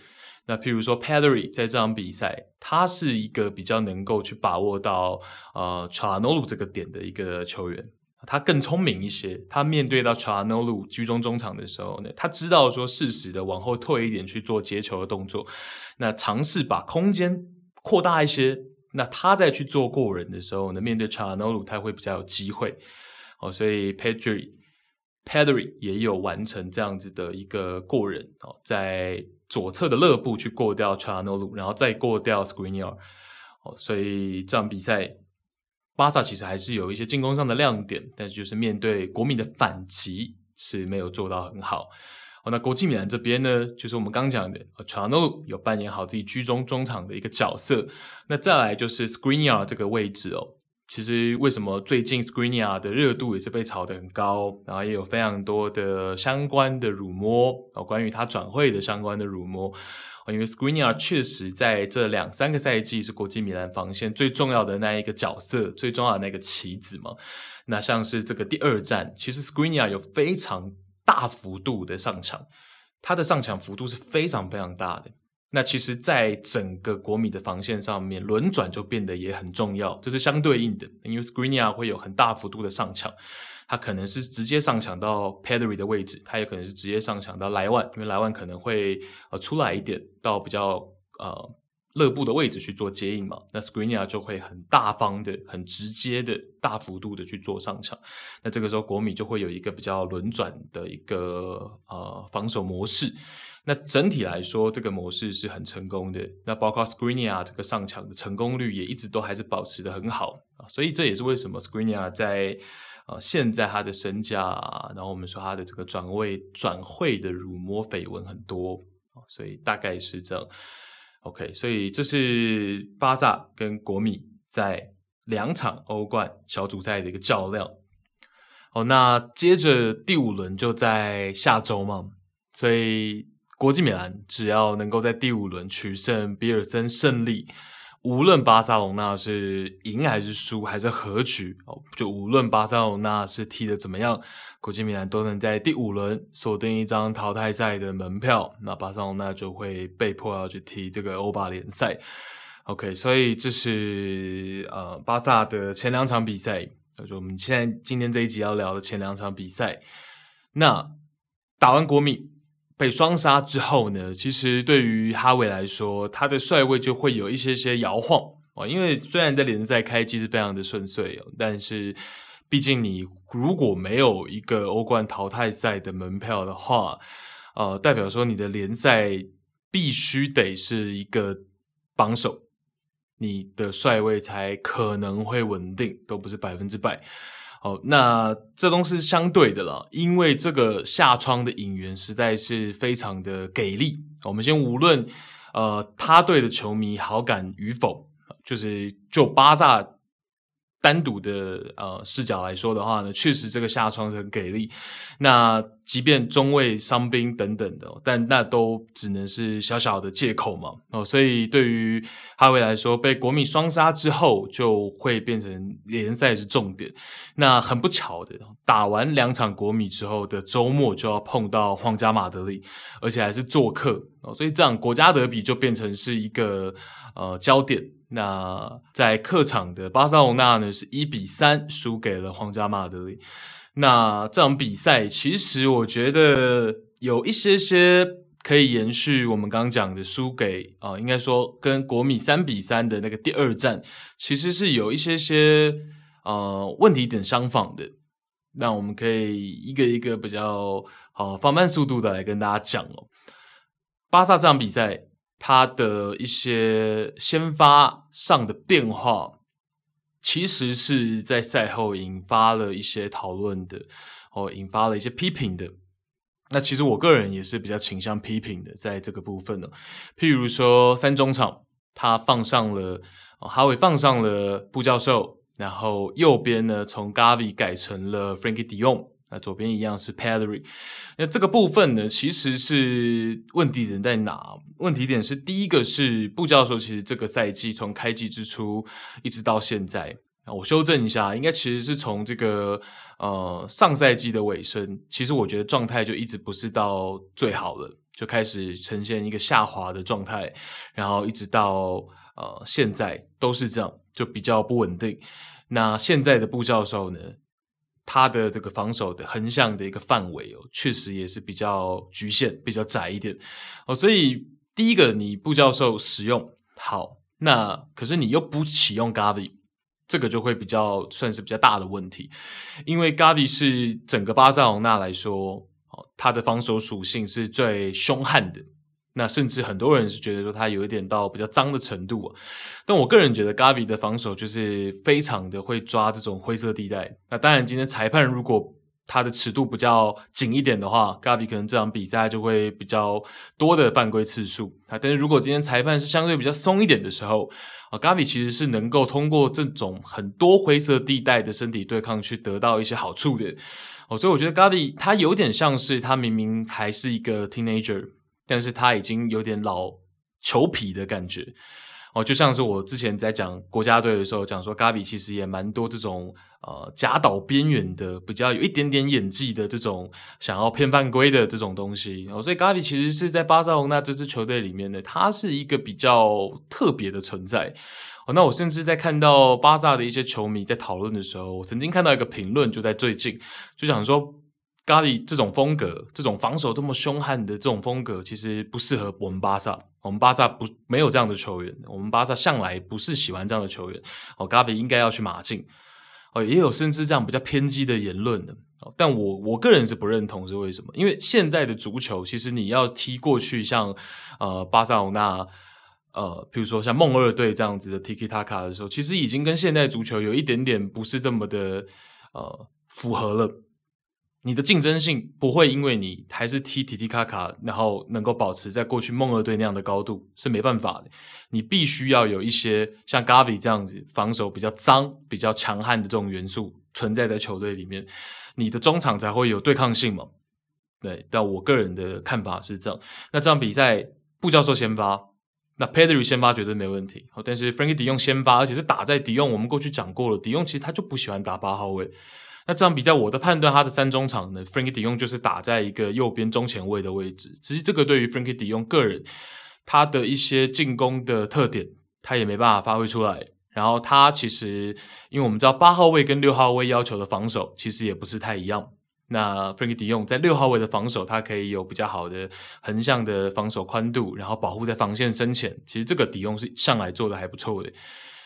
那譬如说，Pedri 在这场比赛，他是一个比较能够去把握到呃 Calhanoglu 这个点的一个球员。他更聪明一些，他面对到 Calhanoglu 居中中场的时候呢，他知道说适时的往后退一点去做接球的动作，那尝试把空间扩大一些。那他在去做过人的时候呢，面对 Calhanoglu 他会比较有机会。哦，所以 Pedri。Pedri 也有完成这样子的一个过人哦，在左侧的勒布去过掉 c h a n o l u 然后再过掉 Skriniar 哦，所以这场比赛巴萨其实还是有一些进攻上的亮点，但是就是面对国米的反击是没有做到很好哦。那国际米兰这边呢，就是我们刚讲的 c h a n o l u 有扮演好自己居中中场的一个角色，那再来就是 Skriniar 这个位置哦。其实为什么最近 Skriniar 的热度也是被炒得很高，然后也有非常多的相关的辱摸啊，关于他转会的相关的辱摸因为 Skriniar 确实在这两三个赛季是国际米兰防线最重要的那一个角色，最重要的那个棋子嘛。那像是这个第二战，其实 Skriniar 有非常大幅度的上场，他的上场幅度是非常非常大的。那其实，在整个国米的防线上面，轮转就变得也很重要，这是相对应的。因为 screen 会有很大幅度的上抢，他可能是直接上抢到 Pedri 的位置，他也可能是直接上抢到莱万，因为莱万可能会呃出来一点，到比较呃勒布的位置去做接应嘛。那 screen 就会很大方的、很直接的、大幅度的去做上抢。那这个时候，国米就会有一个比较轮转的一个呃防守模式。那整体来说，这个模式是很成功的。那包括 Skriniar 这个上场的成功率也一直都还是保持的很好啊，所以这也是为什么 Skriniar 在呃现在他的身价，然后我们说他的这个转位转会的辱没绯闻很多啊，所以大概是这样。OK，所以这是巴萨跟国米在两场欧冠小组赛的一个较量。哦，那接着第五轮就在下周嘛，所以。国际米兰只要能够在第五轮取胜比尔森胜利，无论巴塞隆纳是赢还是输还是和局哦，就无论巴塞隆纳是踢得怎么样，国际米兰都能在第五轮锁定一张淘汰赛的门票，那巴塞隆纳就会被迫要去踢这个欧巴联赛。OK，所以这是呃巴萨的前两场比赛，就我们现在今天这一集要聊的前两场比赛。那打完国米。被双杀之后呢，其实对于哈维来说，他的帅位就会有一些些摇晃哦。因为虽然在联赛开机是非常的顺遂，但是毕竟你如果没有一个欧冠淘汰赛的门票的话，呃，代表说你的联赛必须得是一个榜首，你的帅位才可能会稳定，都不是百分之百。哦，那这都是相对的了，因为这个下窗的引援实在是非常的给力。我们先无论呃他对的球迷好感与否，就是就巴萨。单独的呃视角来说的话呢，确实这个下窗是很给力。那即便中卫伤兵等等的，但那都只能是小小的借口嘛。哦，所以对于哈维来说，被国米双杀之后，就会变成联赛是重点。那很不巧的，打完两场国米之后的周末就要碰到皇家马德里，而且还是做客哦，所以这样国家德比就变成是一个呃焦点。那在客场的巴塞罗那呢，是一比三输给了皇家马德里。那这场比赛其实我觉得有一些些可以延续我们刚刚讲的输给啊、应该说跟国米三比三的那个第二战，其实是有一些些呃问题点相仿的。那我们可以一个一个比较好、放慢速度的来跟大家讲哦。巴萨这场比赛。他的一些先发上的变化，其实是在赛后引发了一些讨论的，哦，引发了一些批评的。那其实我个人也是比较倾向批评的，在这个部分呢，譬如说三中场，他放上了哦哈维放上了布教授，然后右边呢从 Gavi 改成了 Frankie Deon 那左边一样是 Pedri。那这个部分呢，其实是问题点在哪？问题点是第一个是布教授，其实这个赛季从开季之初一直到现在。我修正一下，应该其实是从这个呃上赛季的尾声，其实我觉得状态就一直不是到最好了，就开始呈现一个下滑的状态，然后一直到呃现在都是这样，就比较不稳定。那现在的布教授呢，他的这个防守的横向的一个范围哦，确实也是比较局限、比较窄一点哦。所以第一个，你布教授使用好，那可是你又不启用 Gavi。这个就会比较算是比较大的问题，因为 Gavi 是整个巴塞罗那来说，哦，他的防守属性是最凶悍的。那甚至很多人是觉得说他有一点到比较脏的程度啊。但我个人觉得 Gavi 的防守就是非常的会抓这种灰色地带。那当然，今天裁判如果他的尺度比较紧一点的话，Gavi 可能这场比赛就会比较多的犯规次数啊。但是如果今天裁判是相对比较松一点的时候，啊，Gavi 其实是能够通过这种很多灰色地带的身体对抗去得到一些好处的。哦，所以我觉得 Gavi 他有点像是他明明还是一个 teenager，但是他已经有点老球皮的感觉。哦，就像是我之前在讲国家队的时候讲说，Gavi 其实也蛮多这种呃假岛边缘的，比较有一点点演技的这种想要骗犯规的这种东西。哦，所以 Gavi 其实是在巴塞罗那这支球队里面呢，他是一个比较特别的存在。哦，那我甚至在看到巴萨的一些球迷在讨论的时候，我曾经看到一个评论，就在最近就想说。咖喱这种风格，这种防守这么凶悍的这种风格，其实不适合我们巴萨。我们巴萨不没有这样的球员，我们巴萨向来不是喜欢这样的球员。哦咖喱应该要去马竞。哦，也有甚至这样比较偏激的言论的。哦，但我我个人是不认同，是为什么？因为现在的足球，其实你要踢过去像呃巴塞罗那，呃，比如说像梦二队这样子的 Tiki Taka 的时候，其实已经跟现代足球有一点点不是这么的呃符合了。你的竞争性不会因为你还是踢踢踢卡卡，然后能够保持在过去梦二队那样的高度是没办法的。你必须要有一些像 Gavi 这样子防守比较脏、比较强悍的这种元素存在在球队里面，你的中场才会有对抗性嘛。对，但我个人的看法是这样。那这场比赛布教授先发，那 Pedri 先发绝对没问题。但是 Frankie De Jong 先发，而且是打在迪用我们过去讲过了迪用其实他就不喜欢打八号位。那这场比赛，我的判断，他的三中场呢，Frankie De Jong 就是打在一个右边中前卫的位置。其实这个对于 Frankie De Jong 个人，他的一些进攻的特点，他也没办法发挥出来。然后他其实，因为我们知道八号位跟六号位要求的防守其实也不是太一样。那 Frankie De Jong 在六号位的防守，他可以有比较好的横向的防守宽度，然后保护在防线深浅。其实这个 De Jong 是向来做的还不错的。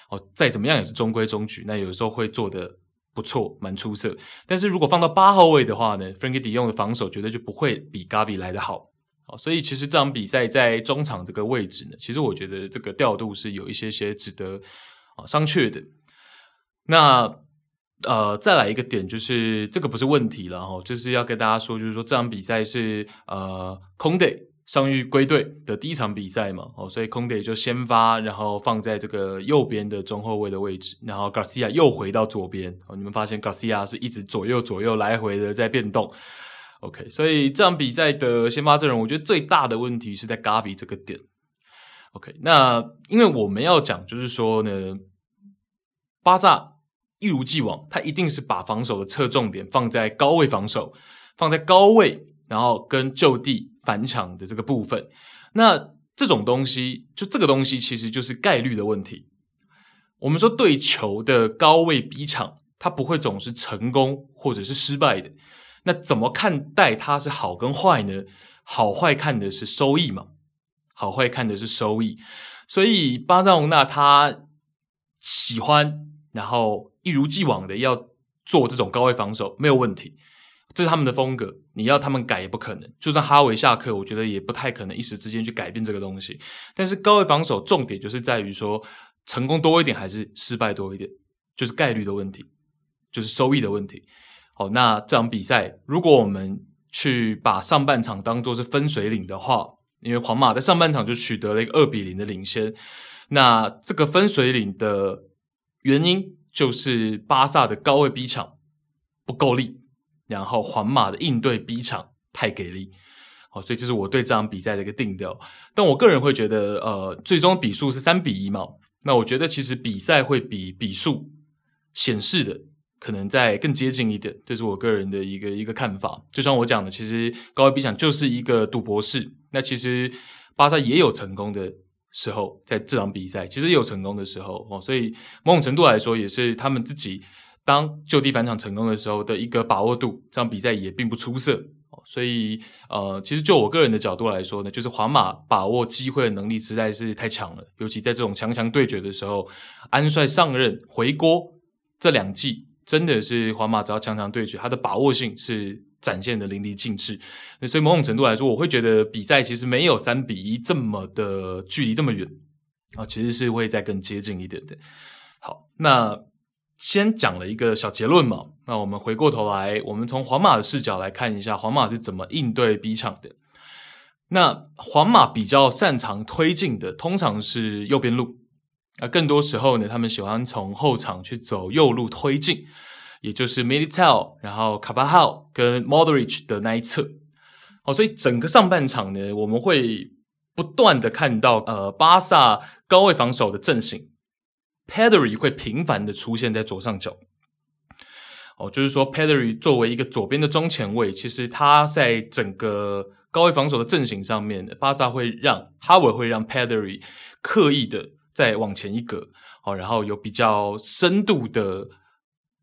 哦，再怎么样也是中规中矩。那有时候会做的。不错，蛮出色。但是如果放到八号位的话呢，Frankie De Jong 的防守绝对就不会比 Gavi 来得好。好所以其实这场比赛在中场这个位置呢，其实我觉得这个调度是有一些些值得啊商榷的。那呃，再来一个点，就是这个不是问题了哈，就是要跟大家说，就是说这场比赛是呃 Koundé 伤愈归队的第一场比赛嘛，哦，所以孔德就先发，然后放在这个右边的中后卫的位置，然后 Garcia 又回到左边。哦，你们发现 Garcia 是一直左右左右来回的在变动。OK，所以这场比赛的先发阵容，我觉得最大的问题是在 Gavi 这个点。OK，那因为我们要讲，就是说呢，巴萨一如既往，他一定是把防守的侧重点放在高位防守，放在高位。然后跟就地反抢的这个部分，那这种东西，就这个东西其实就是概率的问题。我们说对球的高位逼抢，它不会总是成功或者是失败的。那怎么看待它是好跟坏呢？好坏看的是收益嘛，好坏看的是收益。所以巴塞罗那他喜欢，然后一如既往的要做这种高位防守，没有问题。这是他们的风格，你要他们改也不可能。就算哈维下课，我觉得也不太可能一时之间去改变这个东西。但是高位防守重点就是在于说，成功多一点还是失败多一点，就是概率的问题，就是收益的问题。好，那这场比赛如果我们去把上半场当做是分水岭的话，因为皇马在上半场就取得了一个二比零的领先，那这个分水岭的原因就是巴萨的高位逼抢不够力，然后皇马的应对逼场太给力。好，所以这是我对这场比赛的一个定调。但我个人会觉得，呃，最终比数是三比一嘛，那我觉得其实比赛会比比数显示的。可能再更接近一点，这是我个人的一个一个看法。就像我讲的，其实高位逼抢就是一个赌博式。那其实巴萨也有成功的时候，在这场比赛其实也有成功的时候哦。所以某种程度来说，也是他们自己当就地返场成功的时候的一个把握度。这场比赛也并不出色。所以呃，其实就我个人的角度来说呢，就是皇马把握机会的能力实在是太强了。尤其在这种强强对决的时候，安帅上任回锅这两季。真的是皇马只要强强对决，他的把握性是展现的淋漓尽致。所以某种程度来说，我会觉得比赛其实没有三比一这么的距离这么远啊，其实是会再更接近一点的。好，那先讲了一个小结论嘛，那我们回过头来，我们从皇马的视角来看一下皇马是怎么应对 B 场的。那皇马比较擅长推进的，通常是右边路。那更多时候呢，他们喜欢从后场去走右路推进，也就是 Militao，然后卡巴哈跟 Modric 的那一侧。哦，所以整个上半场呢，我们会不断的看到呃巴萨高位防守的阵型，Pedri 会频繁的出现在左上角。哦，就是说 Pedri 作为一个左边的中前卫，其实他在整个高位防守的阵型上面，巴萨会让哈维会让 Pedri 刻意的。再往前一格，好，然后有比较深度的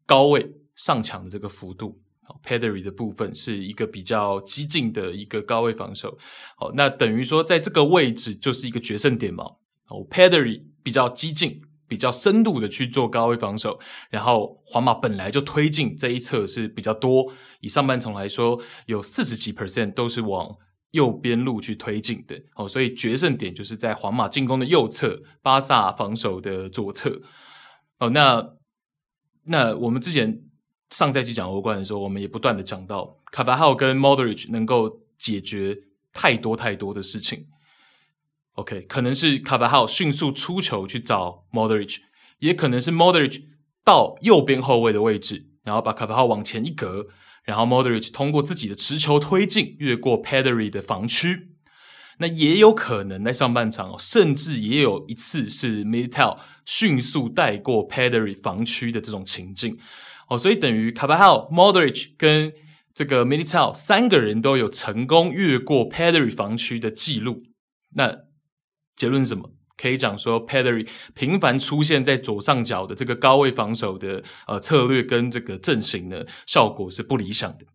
高位上抢的这个幅度，好，Pedri 的部分是一个比较激进的一个高位防守，好，那等于说在这个位置就是一个决胜点嘛，哦，Pederi 比较激进、比较深度的去做高位防守，然后皇马本来就推进这一侧是比较多，以上半场来说，有四十几 percent 都是往。右边路去推进的，哦，所以决胜点就是在皇马进攻的右侧，巴萨防守的左侧。哦，那那我们之前上赛季讲欧冠的时候，我们也不断的讲到卡巴哈跟 Modric 能够解决太多太多的事情。OK，可能是卡巴哈迅速出球去找 Modric，也可能是 Modric 到右边后卫的位置，然后把卡巴哈往前一格。然后 Modric 通过自己的持球推进，越过 Pedri 的防区，那也有可能在上半场哦，甚至也有一次是 Militao 迅速带过 Pedri 防区的这种情境。哦，所以等于卡巴号、Modric 跟这个 Militao 三个人都有成功越过 Pedri 防区的记录。那结论是什么？可以讲说，Pedri 频繁出现在左上角的这个高位防守的呃策略跟这个阵型呢，效果是不理想的，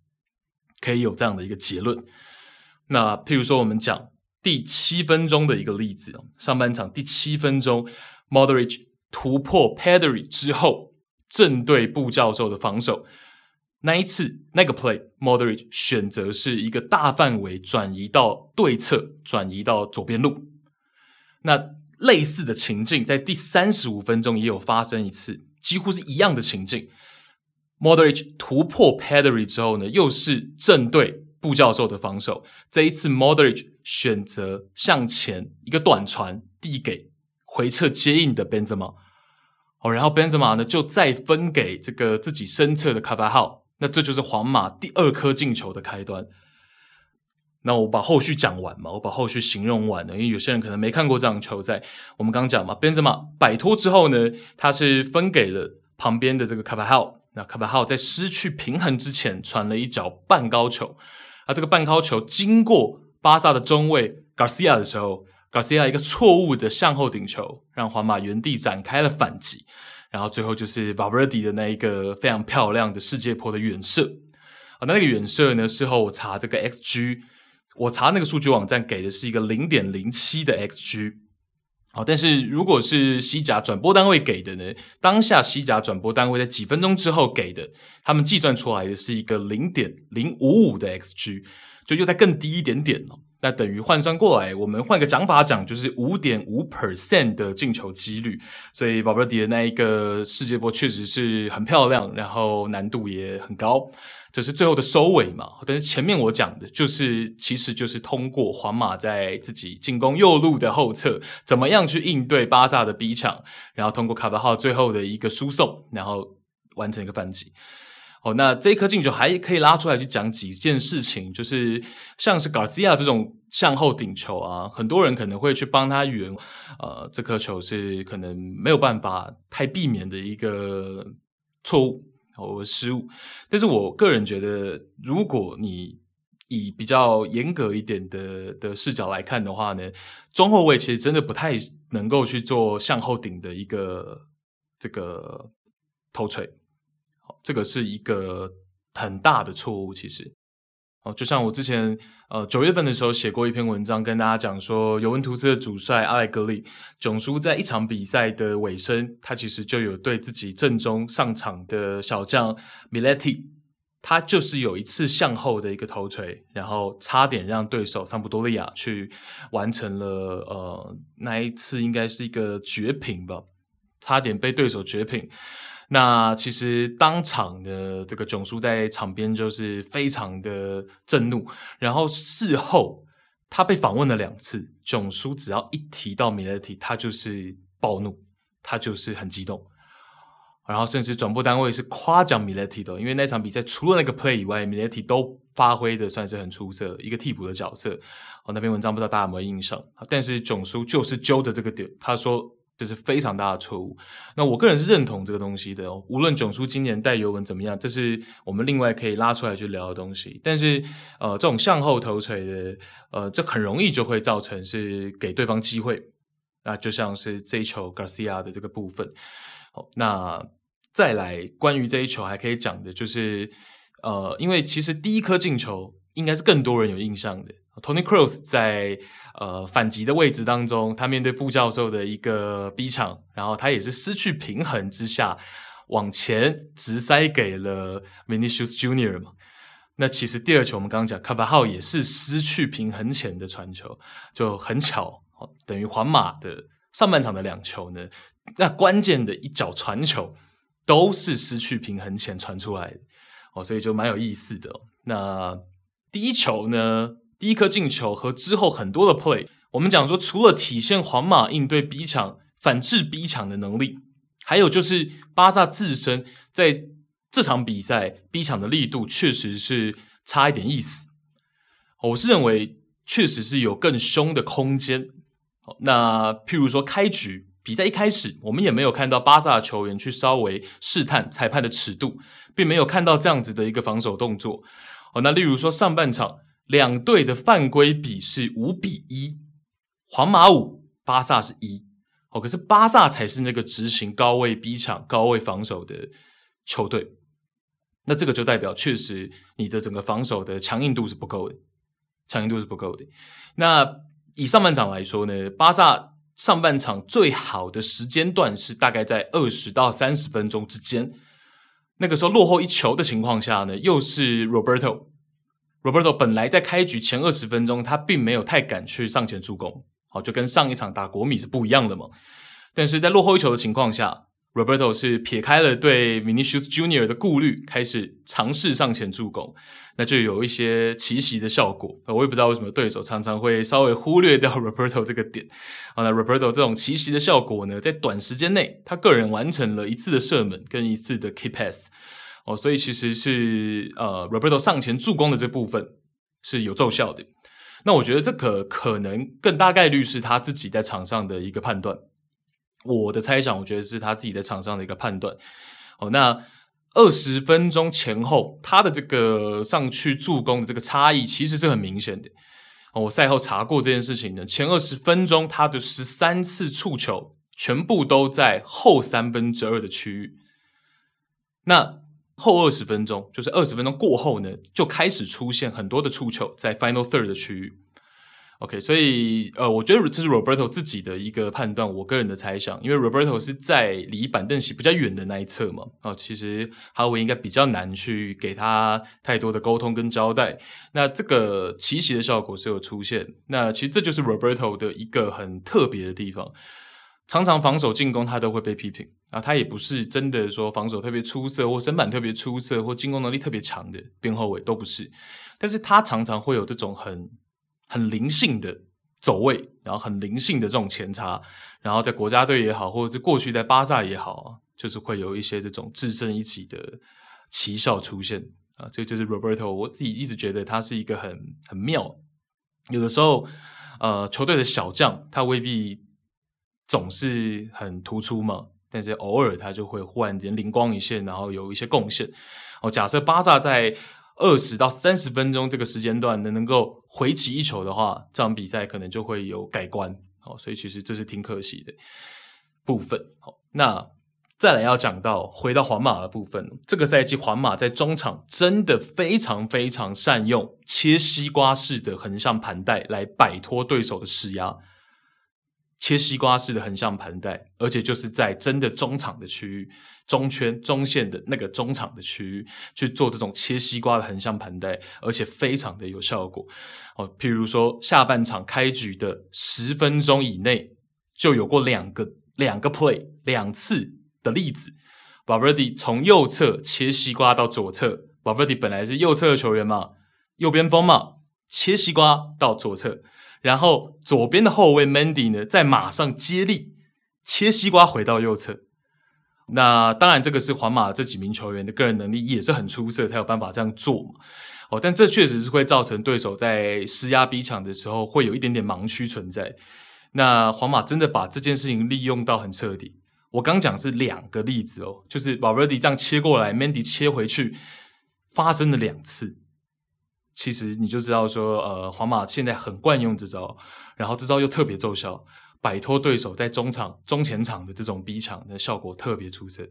可以有这样的一个结论。那譬如说，我们讲第七分钟的一个例子，上半场第七分钟 m o d e r a g e 突破 Pedri 之后，正对布教授的防守，那一次那个 play m o d e r a t e 选择是一个大范围转移到对侧，转移到左边路，那。类似的情境在第三十五分钟也有发生一次，几乎是一样的情境。Modric 突破 Pedri 之后呢，又是正对布教授的防守。这一次 Modric 选择向前一个短传递给回撤接应的 Benzema，哦，然后 Benzema 呢就再分给这个自己身侧的卡巴哈，那这就是皇马第二颗进球的开端。那我把后续讲完嘛，我把后续形容完了，因为有些人可能没看过这场球赛。我们刚讲嘛，Benzema 摆脱之后呢，他是分给了旁边的这个卡巴哈。那卡巴哈在失去平衡之前传了一脚半高球，啊，这个半高球经过巴萨的中卫 Garcia 的时候，Garcia 一个错误的向后顶球，让皇马原地展开了反击。然后最后就是 Valverde 的那一个非常漂亮的世界波的远射。啊，那那个远射呢，事后我查这个 XG。我查那个数据网站给的是一个零点零七的 xg，好，但是如果是西甲转播单位给的呢？当下西甲转播单位在几分钟之后给的，他们计算出来的是一个零点零五五的 xg，就又再更低一点点了。那等于换算过来，我们换个讲法讲，就是五点五 percent 的进球几率。所以 Valverde 的那一个世界波确实是很漂亮，然后难度也很高。这是最后的收尾嘛？但是前面我讲的就是，其实就是通过皇马在自己进攻右路的后侧，怎么样去应对巴萨的逼抢，然后通过卡巴号最后的一个输送，然后完成一个反击。哦，那这一颗进球还可以拉出来去讲几件事情，就是像是 Garcia 这种向后顶球啊，很多人可能会去帮他圆，呃，这颗球是可能没有办法太避免的一个错误我失误。但是我个人觉得，如果你以比较严格一点的的视角来看的话呢，中后卫其实真的不太能够去做向后顶的一个这个头锤。这个是一个很大的错误，其实，就像我之前呃九月份的时候写过一篇文章，跟大家讲说，尤文图斯的主帅阿莱格里囧叔在一场比赛的尾声，他其实就有对自己正中上场的小将米莱蒂，他就是有一次向后的一个头锤，然后差点让对手桑普多利亚去完成了呃那一次应该是一个绝平吧，差点被对手绝平。那其实当场的这个囧叔在场边就是非常的震怒，然后事后他被访问了两次，囧叔只要一提到米勒提，他就是暴怒，他就是很激动，然后甚至转播单位是夸奖米勒提的，因为那场比赛除了那个 play 以外，米勒提都发挥的算是很出色，一个替补的角色。哦，那篇文章不知道大家有没有印象？但是囧叔就是揪着这个点，他说。这是非常大的错误。那我个人是认同这个东西的哦。无论囧叔今年带尤文怎么样，这是我们另外可以拉出来去聊的东西。但是，呃，这种向后投锤的，呃，这很容易就会造成是给对方机会。那就像是这一球 Garcia 的这个部分。好，那再来关于这一球还可以讲的就是，呃，因为其实第一颗进球应该是更多人有印象的。Tony Kroos 在呃反击的位置当中，他面对布教授的一个逼抢，然后他也是失去平衡之下往前直塞给了 Vinicius Junior 嘛。那其实第二球我们刚刚讲，卡巴号也是失去平衡前的传球，就很巧，等于皇马的上半场的两球呢，那关键的一脚传球都是失去平衡前传出来的哦，所以就蛮有意思的。那第一球呢？第一颗进球和之后很多的 play，我们讲说，除了体现皇马应对逼抢、反制逼抢的能力，还有就是巴萨自身在这场比赛逼抢的力度确实是差一点意思。我是认为确实是有更凶的空间。那譬如说开局比赛一开始，我们也没有看到巴萨的球员去稍微试探裁判的尺度，并没有看到这样子的一个防守动作。哦，那例如说上半场。两队的犯规比是五比一，皇马五，巴萨是一。哦，可是巴萨才是那个执行高位逼抢、高位防守的球队。那这个就代表，确实你的整个防守的强硬度是不够的，强硬度是不够的。那以上半场来说呢，巴萨上半场最好的时间段是大概在二十到三十分钟之间。那个时候落后一球的情况下呢，又是 Roberto。Roberto 本来在开局前二十分钟，他并没有太敢去上前助攻，好，就跟上一场打国米是不一样的嘛。但是在落后一球的情况下，Roberto 是撇开了对 Vinicius Junior 的顾虑，开始尝试上前助攻，那就有一些奇袭的效果。我也不知道为什么对手常常会稍微忽略掉 Roberto 这个点。好，那 Roberto 这种奇袭的效果呢，在短时间内，他个人完成了一次的射门跟一次的 key pass。哦，所以其实是呃，Roberto 上前助攻的这部分是有奏效的。那我觉得这个可能更大概率是他自己在场上的一个判断。我的猜想，我觉得是他自己在场上的一个判断。哦，那二十分钟前后，他的这个上去助攻的这个差异其实是很明显的。哦，我赛后查过这件事情的，前二十分钟他的十三次触球全部都在后三分之二的区域。那后二十分钟，就是二十分钟过后呢，就开始出现很多的触球在 final third 的区域。OK，所以呃，我觉得这是 Roberto 自己的一个判断，我个人的猜想，因为 Roberto 是在离板凳席比较远的那一侧嘛，哦，其实哈维应该比较难去给他太多的沟通跟交代，那这个奇袭的效果是有出现，那其实这就是 Roberto 的一个很特别的地方，常常防守进攻他都会被批评啊，他也不是真的说防守特别出色或身板特别出色或进攻能力特别强的边后卫都不是，但是他常常会有这种很。很灵性的走位，然后很灵性的这种前插，然后在国家队也好，或者是过去在巴萨也好，就是会有一些这种制胜一起的奇效出现啊。这就是 Roberto，我自己一直觉得他是一个很很妙。有的时候，呃，球队的小将他未必总是很突出嘛，但是偶尔他就会忽然间灵光一现，然后有一些贡献。哦，假设巴萨在。二十到三十分钟这个时间段能能够回击一球的话，这场比赛可能就会有改观。哦，所以其实这是挺可惜的部分。好，那再来要讲到回到皇马的部分，这个赛季皇马在中场真的非常非常善用切西瓜式的横向盘带来摆脱对手的施压。切西瓜式的横向盘带，而且就是在真的中场的区域、中圈、中线的那个中场的区域去做这种切西瓜的横向盘带，而且非常的有效果。哦，譬如说下半场开局的十分钟以内，就有过两个两个 play 两次的例子。Valverde 从右侧切西瓜到左侧，Valverde 本来是右侧的球员嘛，右边锋嘛，切西瓜到左侧。然后左边的后卫 Mandy 呢，再马上接力切西瓜回到右侧。那当然，这个是皇马这几名球员的个人能力也是很出色，才有办法这样做嘛。哦，但这确实是会造成对手在施压逼抢的时候会有一点点盲区存在。那皇马真的把这件事情利用到很彻底。我刚讲是两个例子哦，就是 Valverde 这样切过来，Mandy 切回去，发生了两次。其实你就知道说，呃，皇马现在很惯用这招，然后这招又特别奏效，摆脱对手在中场、中前场的这种逼抢的效果特别出色。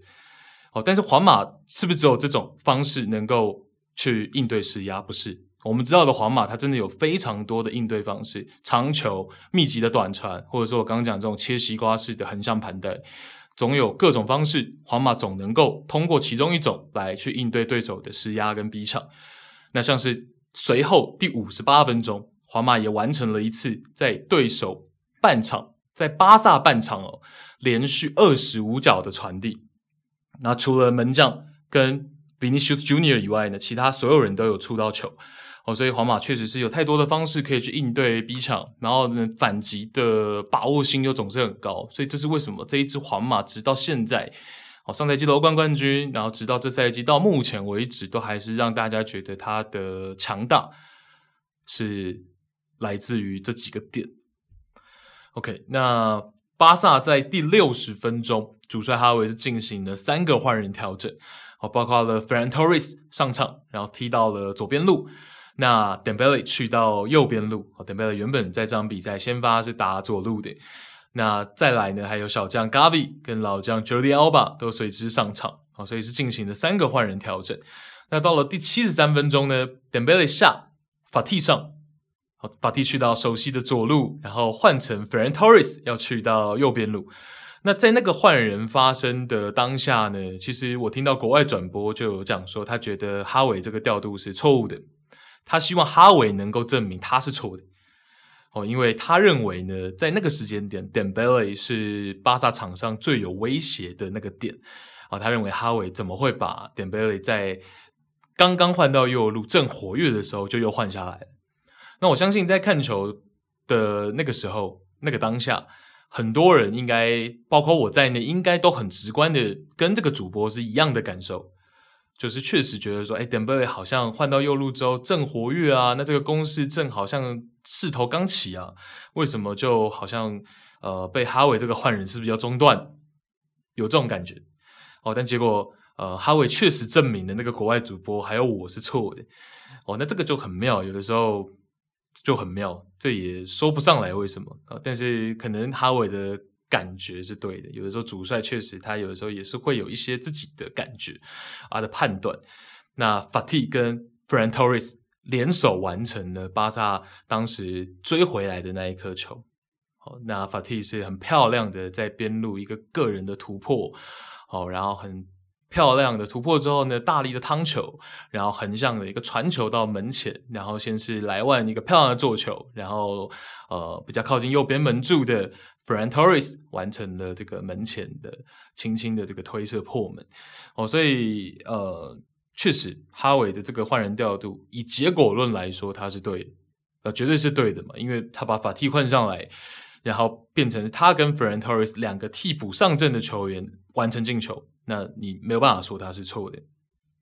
哦，但是皇马是不是只有这种方式能够去应对施压？不是，我们知道的皇马，它真的有非常多的应对方式，长球、密集的短传，或者说我刚刚讲这种切西瓜式的横向盘带，总有各种方式，皇马总能够通过其中一种来去应对对手的施压跟逼抢。那像是。随后第五十八分钟，皇马也完成了一次在对手半场，在巴萨半场哦，连续二十五脚的传递。那除了门将跟 Vinicius Junior 以外呢，其他所有人都有触到球哦，所以皇马确实是有太多的方式可以去应对逼抢，然后呢，反击的把握性又总是很高，所以这是为什么这一支皇马直到现在。哦，上赛季欧冠冠军，然后直到这赛季到目前为止，都还是让大家觉得他的强大是来自于这几个点。OK，那巴萨在第六十分钟，主帅哈维是进行了三个换人调整，哦，包括了 Ferran Torres 上场，然后踢到了左边路，那 Dembele 去到右边路。哦，Dembele 原本在这场比赛先发是打左路的。那再来呢，还有小将 Gavi 跟老将 Jordi Alba 都随之上场，好，所以是进行了三个换人调整。那到了第七十三分钟呢，Dembele 下，Fati 上，好，Fati 去到熟悉的左路，然后换成 Ferran Torres 要去到右边路。那在那个换人发生的当下呢，其实我听到国外转播就有讲说，他觉得哈维这个调度是错误的，他希望哈维能够证明他是错的。哦，因为他认为呢，在那个时间点，Dembele 是巴萨场上最有威胁的那个点。啊，他认为哈维怎么会把 Dembele 在刚刚换到右路正活跃的时候就又换下来？那我相信在看球的那个时候，那个当下，很多人应该，包括我在内，应该都很直观的跟这个主播是一样的感受。就是确实觉得说，哎，Dembele 好像换到右路之后正活跃啊，那这个攻势正好像势头刚起啊，为什么就好像呃被哈维这个换人是不是要中断？有这种感觉哦，但结果呃哈维确实证明了那个国外主播还有我是错的哦，那这个就很妙，有的时候就很妙，这也说不上来为什么啊，但是可能哈维的。感觉是对的，有的时候主帅确实他有的时候也是会有一些自己的感觉啊的判断。那 Fati 跟 Ferran Torres 联手完成了巴萨当时追回来的那一颗球。好，那法蒂是很漂亮的在边路一个个人的突破，好，然后很漂亮的突破之后呢，大力的趟球，然后横向的一个传球到门前，然后先是莱万一个漂亮的做球，然后呃比较靠近右边门柱的 Ferran Torres 完成了这个门前的轻轻的这个推射破门。哦，所以呃确实哈维的这个换人调度，以结果论来说他是对的，呃绝对是对的嘛，因为他把法蒂换上来。然后变成他跟 Ferran Torres 两个替补上阵的球员完成进球，那你没有办法说他是错的。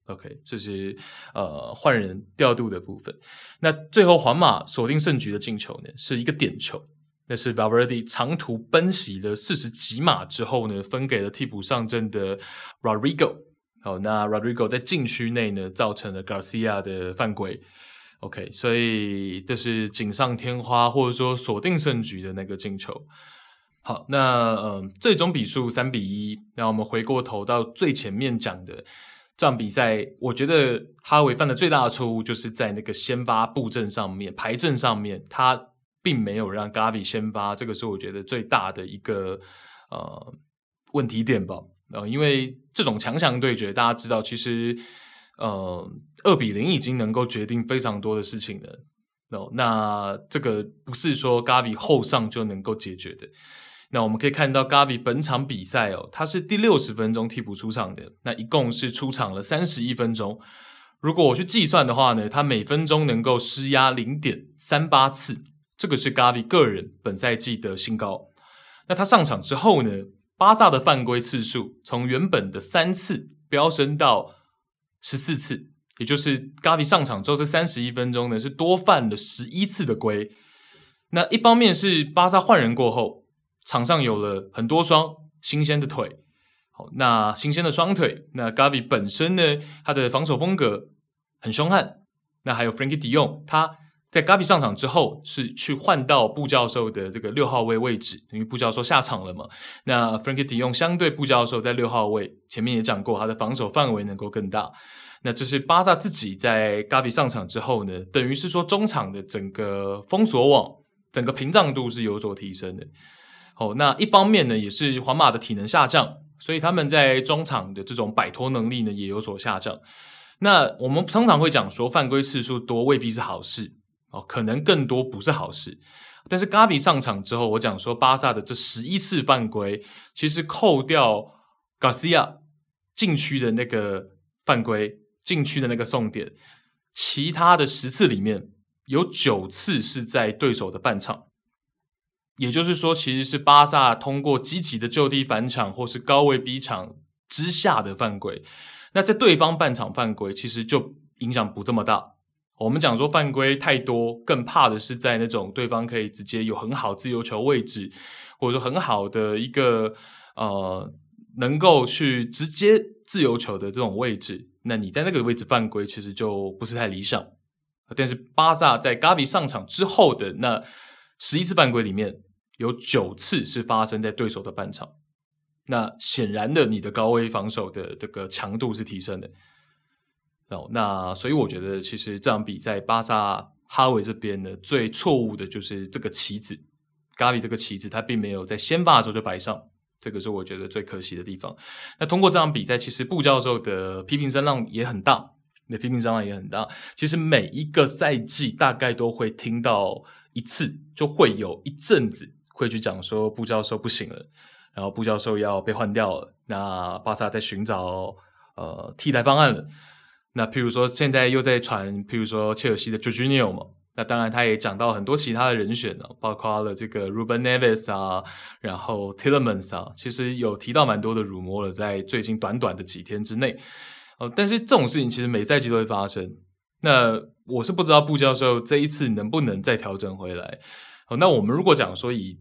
OK，这是呃换人调度的部分。那最后皇马锁定胜局的进球呢，是一个点球，那是 Valverde 长途奔袭了四十几码之后呢，分给了替补上阵的 Rodrigo。好，那 Rodrigo 在禁区内呢，造成了 Garcia 的犯规。OK，所以这是锦上添花，或者说锁定胜局的那个进球。好，那嗯，最终比数三比一。那我们回过头到最前面讲的这场比赛，我觉得哈维犯的最大的错误就是在那个先发布阵上面、排阵上面，他并没有让 Gavi 先发，这个是我觉得最大的一个呃问题点吧。呃，因为这种强强对决，大家知道其实。呃，二比零已经能够决定非常多的事情了。哦，那这个不是说 Gavi 后上就能够解决的。那我们可以看到 Gavi 本场比赛哦，他是第六十分钟替补出场的，那一共是出场了三十一分钟。如果我去计算的话呢，他每分钟能够施压零点三八次，这个是 Gavi 个人本赛季的新高。那他上场之后呢，巴萨的犯规次数从原本的三次飙升到。十四次，也就是 Gavi 上场之后这三十一分钟呢，是多犯了十一次的规。那一方面是巴萨换人过后，场上有了很多双新鲜的腿。好，那新鲜的双腿，那 Gavi 本身呢，他的防守风格很凶悍。那还有 Frankie de Jong，他在 Gavi 上场之后是去换到布教授的这个六号位位置，因为布教授下场了嘛。那 Frankie 用相对布教授在六号位，前面也讲过，他的防守范围能够更大。那这是巴萨自己在 Gavi 上场之后呢，等于是说中场的整个封锁网、整个屏障度是有所提升的。哦，那一方面呢，也是皇马的体能下降，所以他们在中场的这种摆脱能力呢也有所下降。那我们通常会讲说，犯规次数多未必是好事。哦，可能更多不是好事，但是 Gavi 上场之后，我讲说巴萨的这十一次犯规，其实扣掉 Garcia 禁区的那个犯规，禁区的那个送点，其他的十次里面有九次是在对手的半场，也就是说，其实是巴萨通过积极的就地反抢或是高位逼抢之下的犯规，那在对方半场犯规，其实就影响不这么大。我们讲说犯规太多，更怕的是在那种对方可以直接有很好自由球位置，或者说很好的一个呃能够去直接自由球的这种位置，那你在那个位置犯规其实就不是太理想。但是巴萨在 Gavi 上场之后的那十一次犯规里面，有九次是发生在对手的半场，那显然的你的高危防守的这个强度是提升的。那所以我觉得，其实这场比赛巴萨哈维这边呢，最错误的就是这个棋子，Gavi 这个棋子，他并没有在先发的时候就摆上，这个是我觉得最可惜的地方。那通过这场比赛，其实布教授的批评声浪也很大，那批评声浪也很大。其实每一个赛季大概都会听到一次，就会有一阵子会去讲说布教授不行了，然后布教授要被换掉了，那巴萨在寻找呃替代方案了。那譬如说，现在又在传，譬如说切尔西的 Jorginho 嘛，那当然他也讲到很多其他的人选了，包括了这个 Ruben Neves 啊，然后 Tillemans 啊，其实有提到蛮多的辱没了，在最近短短的几天之内，哦，但是这种事情其实每赛季都会发生。那我是不知道布教授这一次能不能再调整回来。好，那我们如果讲说以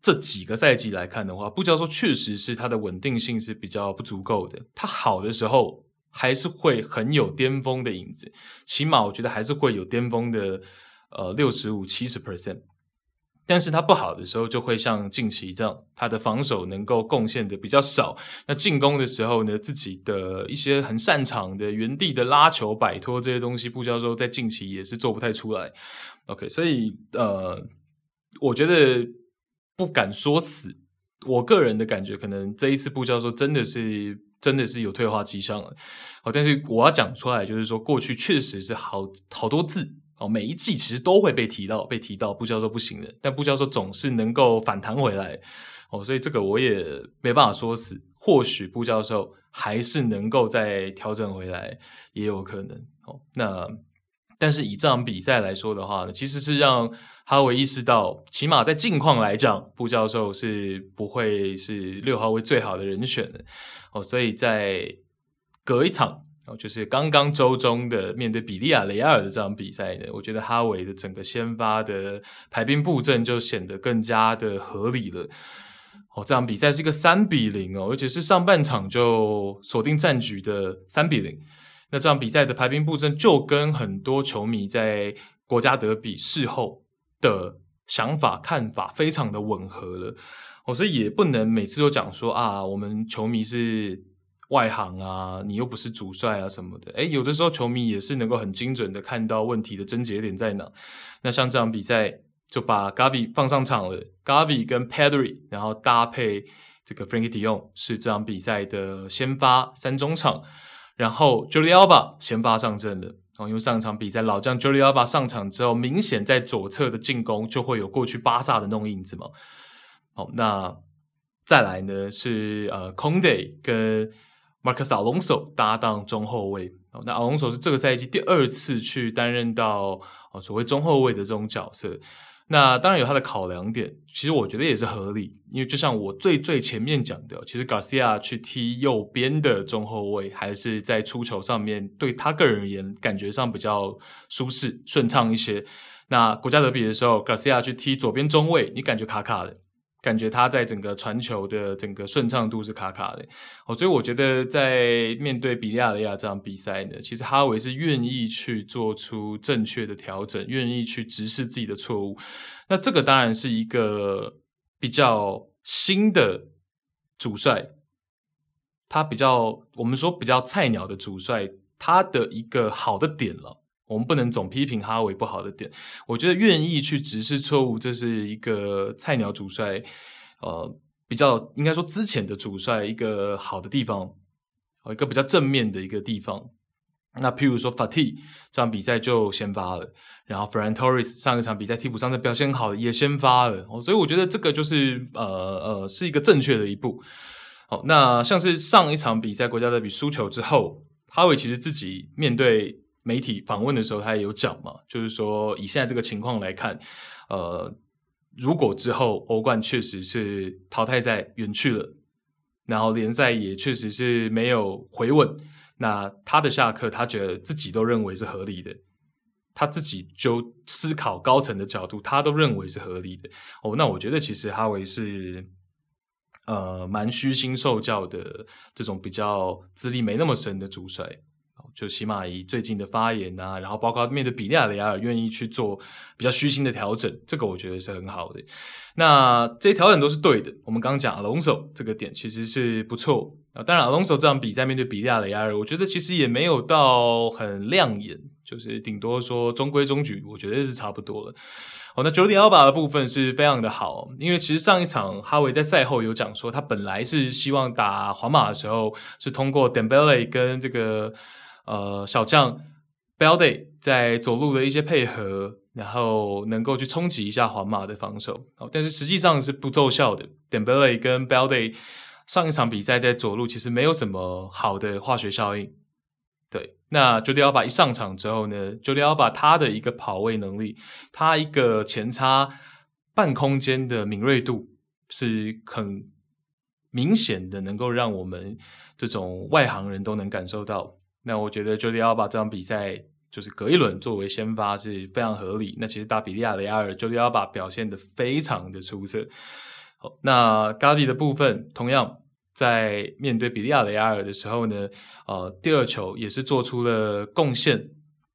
这几个赛季来看的话，布教授确实是他的稳定性是比较不足够的，他好的时候。还是会很有巅峰的影子，起码我觉得还是会有巅峰的，呃，六十五、七十 percent。但是他不好的时候，就会像近期这样，他的防守能够贡献的比较少。那进攻的时候呢，自己的一些很擅长的原地的拉球、摆脱这些东西，布教授在近期也是做不太出来。OK，所以呃，我觉得不敢说死。我个人的感觉，可能这一次布教授真的是真的是有退化迹象了。好，但是我要讲出来，就是说过去确实是好好多次。哦，每一季其实都会被提到，被提到布教授不行的，但布教授总是能够反弹回来。哦，所以这个我也没办法说死，或许布教授还是能够再调整回来，也有可能。哦，那但是以这场比赛来说的话呢，其实是让哈维意识到，起码在近况来讲，布教授是不会是六号位最好的人选的。哦，所以在隔一场。就是刚刚周中的面对比利亚雷亚尔的这场比赛呢，我觉得哈维的整个先发的排兵布阵就显得更加的合理了。哦，这场比赛是一个三比零哦，而且是上半场就锁定战局的三比零。那这场比赛的排兵布阵就跟很多球迷在国家德比事后的想法看法非常的吻合了。哦，所以也不能每次都讲说啊，我们球迷是。外行啊，你又不是主帅啊什么的，诶，有的时候球迷也是能够很精准的看到问题的症结点在哪。那像这场比赛就把 Gavi 放上场了，Gavi 跟 Pedri，然后搭配这个 Frankie De Jong 是这场比赛的先发三中场，然后 Julia 先发上阵了。哦，因为上场比赛老将 Juliaba 上场之后，明显在左侧的进攻就会有过去巴萨的那种影子嘛。好，那再来呢是呃 Conde 跟 Marcus Alonso 搭档中后卫，那 Alonso 是这个赛季第二次去担任到所谓中后卫的这种角色。那当然有他的考量点，其实我觉得也是合理，因为就像我最最前面讲的，其实 Garcia 去踢右边的中后卫，还是在出球上面对他个人而言感觉上比较舒适顺畅一些。那国家德比的时候，Garcia 去踢左边中卫，你感觉卡卡的。感觉他在整个传球的整个顺畅度是卡卡的，哦，所以我觉得在面对比利亚雷亚这场比赛呢，其实哈维是愿意去做出正确的调整，愿意去直视自己的错误。那这个当然是一个比较新的主帅，他比较我们说比较菜鸟的主帅，他的一个好的点了。我们不能总批评哈维不好的点，我觉得愿意去直视错误，这是一个菜鸟主帅，呃，比较应该说之前的主帅一个好的地方，一个比较正面的一个地方。那譬如说 Fati 这场比赛就先发了，然后 Ferran Torres 上一场比赛替补上的表现好也先发了，所以我觉得这个就是呃呃是一个正确的一步。好，那像是上一场比赛国家德比输球之后，哈维其实自己面对。媒体访问的时候，他也有讲嘛，就是说以现在这个情况来看，呃，如果之后欧冠确实是淘汰赛远去了，然后联赛也确实是没有回稳，那他的下课，他觉得自己都认为是合理的，他自己就思考高层的角度，他都认为是合理的。哦，那我觉得其实哈维是呃蛮虚心受教的这种比较资历没那么深的主帅。就起码以最近的发言啊，然后包括面对比利亚雷亚尔愿意去做比较虚心的调整，这个我觉得是很好的。那这些调整都是对的。我们刚刚讲阿隆索这个点其实是不错啊。当然，阿隆索这场比赛面对比利亚雷亚尔，我觉得其实也没有到很亮眼，就是顶多说中规中矩，我觉得是差不多了。好，那 Jordi Alba 的部分是非常的好，因为其实上一场哈维在赛后有讲说，他本来是希望打皇马的时候是通过 Dembele 跟这个。呃，小将 Balde 在左路的一些配合，然后能够去冲击一下皇马的防守，哦，但是实际上是不奏效的。Dembele 跟 Balde 上一场比赛在左路其实没有什么好的化学效应。对，那 Jordi Alba 一上场之后呢，Jordi Alba 他的一个跑位能力，他一个前插半空间的敏锐度是很明显的，能够让我们这种外行人都能感受到。那我觉得 Jordi Alba 这场比赛就是隔一轮作为先发是非常合理。那其实打比利亚雷亚尔，Jordi Alba 表现得非常的出色。好，那 Gavi 的部分同样在面对比利亚雷亚尔的时候呢，呃，第二球也是做出了贡献。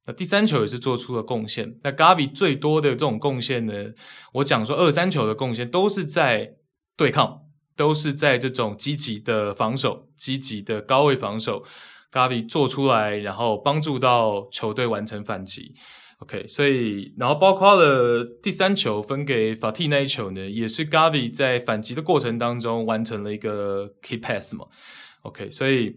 那第三球也是做出了贡献。那 Gavi 最多的这种贡献呢，我讲说二三球的贡献都是在对抗，都是在这种积极的防守、积极的高位防守，Gavi 做出来，然后帮助到球队完成反击。OK，所以然后包括了第三球分给 Fati 那一球呢，也是 Gavi 在反击的过程当中完成了一个 key pass 嘛。OK，所以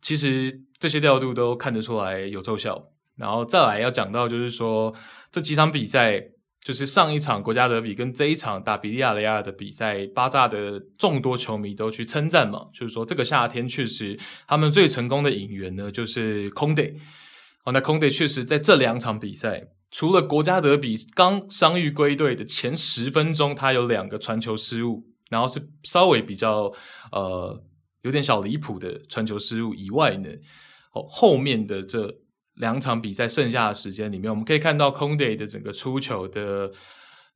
其实这些调度都看得出来有奏效。然后再来要讲到就是说这几场比赛，就是上一场国家德比跟这一场打比利亚雷亚的比赛，巴萨的众多球迷都去称赞嘛，就是说这个夏天确实他们最成功的引援呢就是空队。哦，那空队确实在这两场比赛，除了国家德比刚伤愈归队的前十分钟，他有两个传球失误，然后是稍微比较呃有点小离谱的传球失误以外呢，哦，后面的这两场比赛剩下的时间里面，我们可以看到 Conde 的整个出球的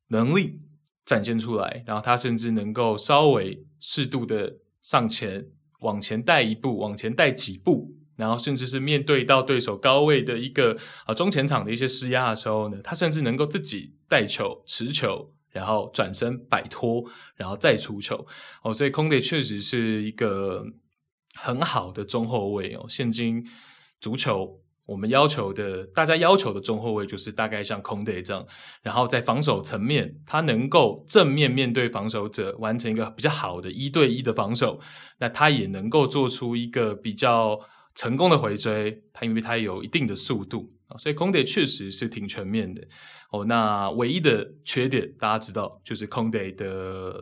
能力展现出来，然后他甚至能够稍微适度的上前往前带一步，往前带几步。然后甚至是面对到对手高位的一个啊中前场的一些施压的时候呢，他甚至能够自己带球持球，然后转身摆脱，然后再出球哦。所以空德确实是一个很好的中后卫哦。现今足球我们要求的，大家要求的中后卫就是大概像空德这样，然后在防守层面，他能够正面面对防守者，完成一个比较好的一对一的防守。那他也能够做出一个比较。成功的回追，他因为他有一定的速度啊，所以空德确实是挺全面的哦。那唯一的缺点，大家知道，就是空德的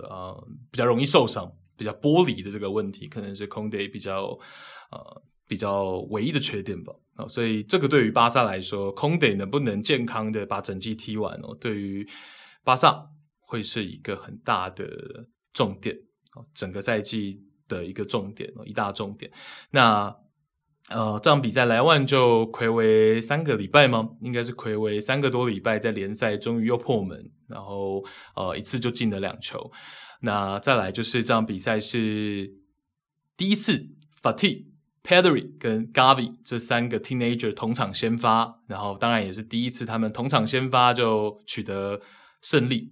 呃比较容易受伤，比较玻璃的这个问题，可能是空德比较呃比较唯一的缺点吧啊。所以这个对于巴萨来说，空德能不能健康的把整季踢完哦，对于巴萨会是一个很大的重点啊，整个赛季的一个重点哦，一大重点。那呃，这场比赛莱万就睽违三个礼拜吗？应该是睽违三个多礼拜，在联赛终于又破门，然后呃一次就进了两球。那再来就是这场比赛是第一次，Fati、Pedri 跟 Gavi 这三个 teenager 同场先发，然后当然也是第一次他们同场先发就取得胜利。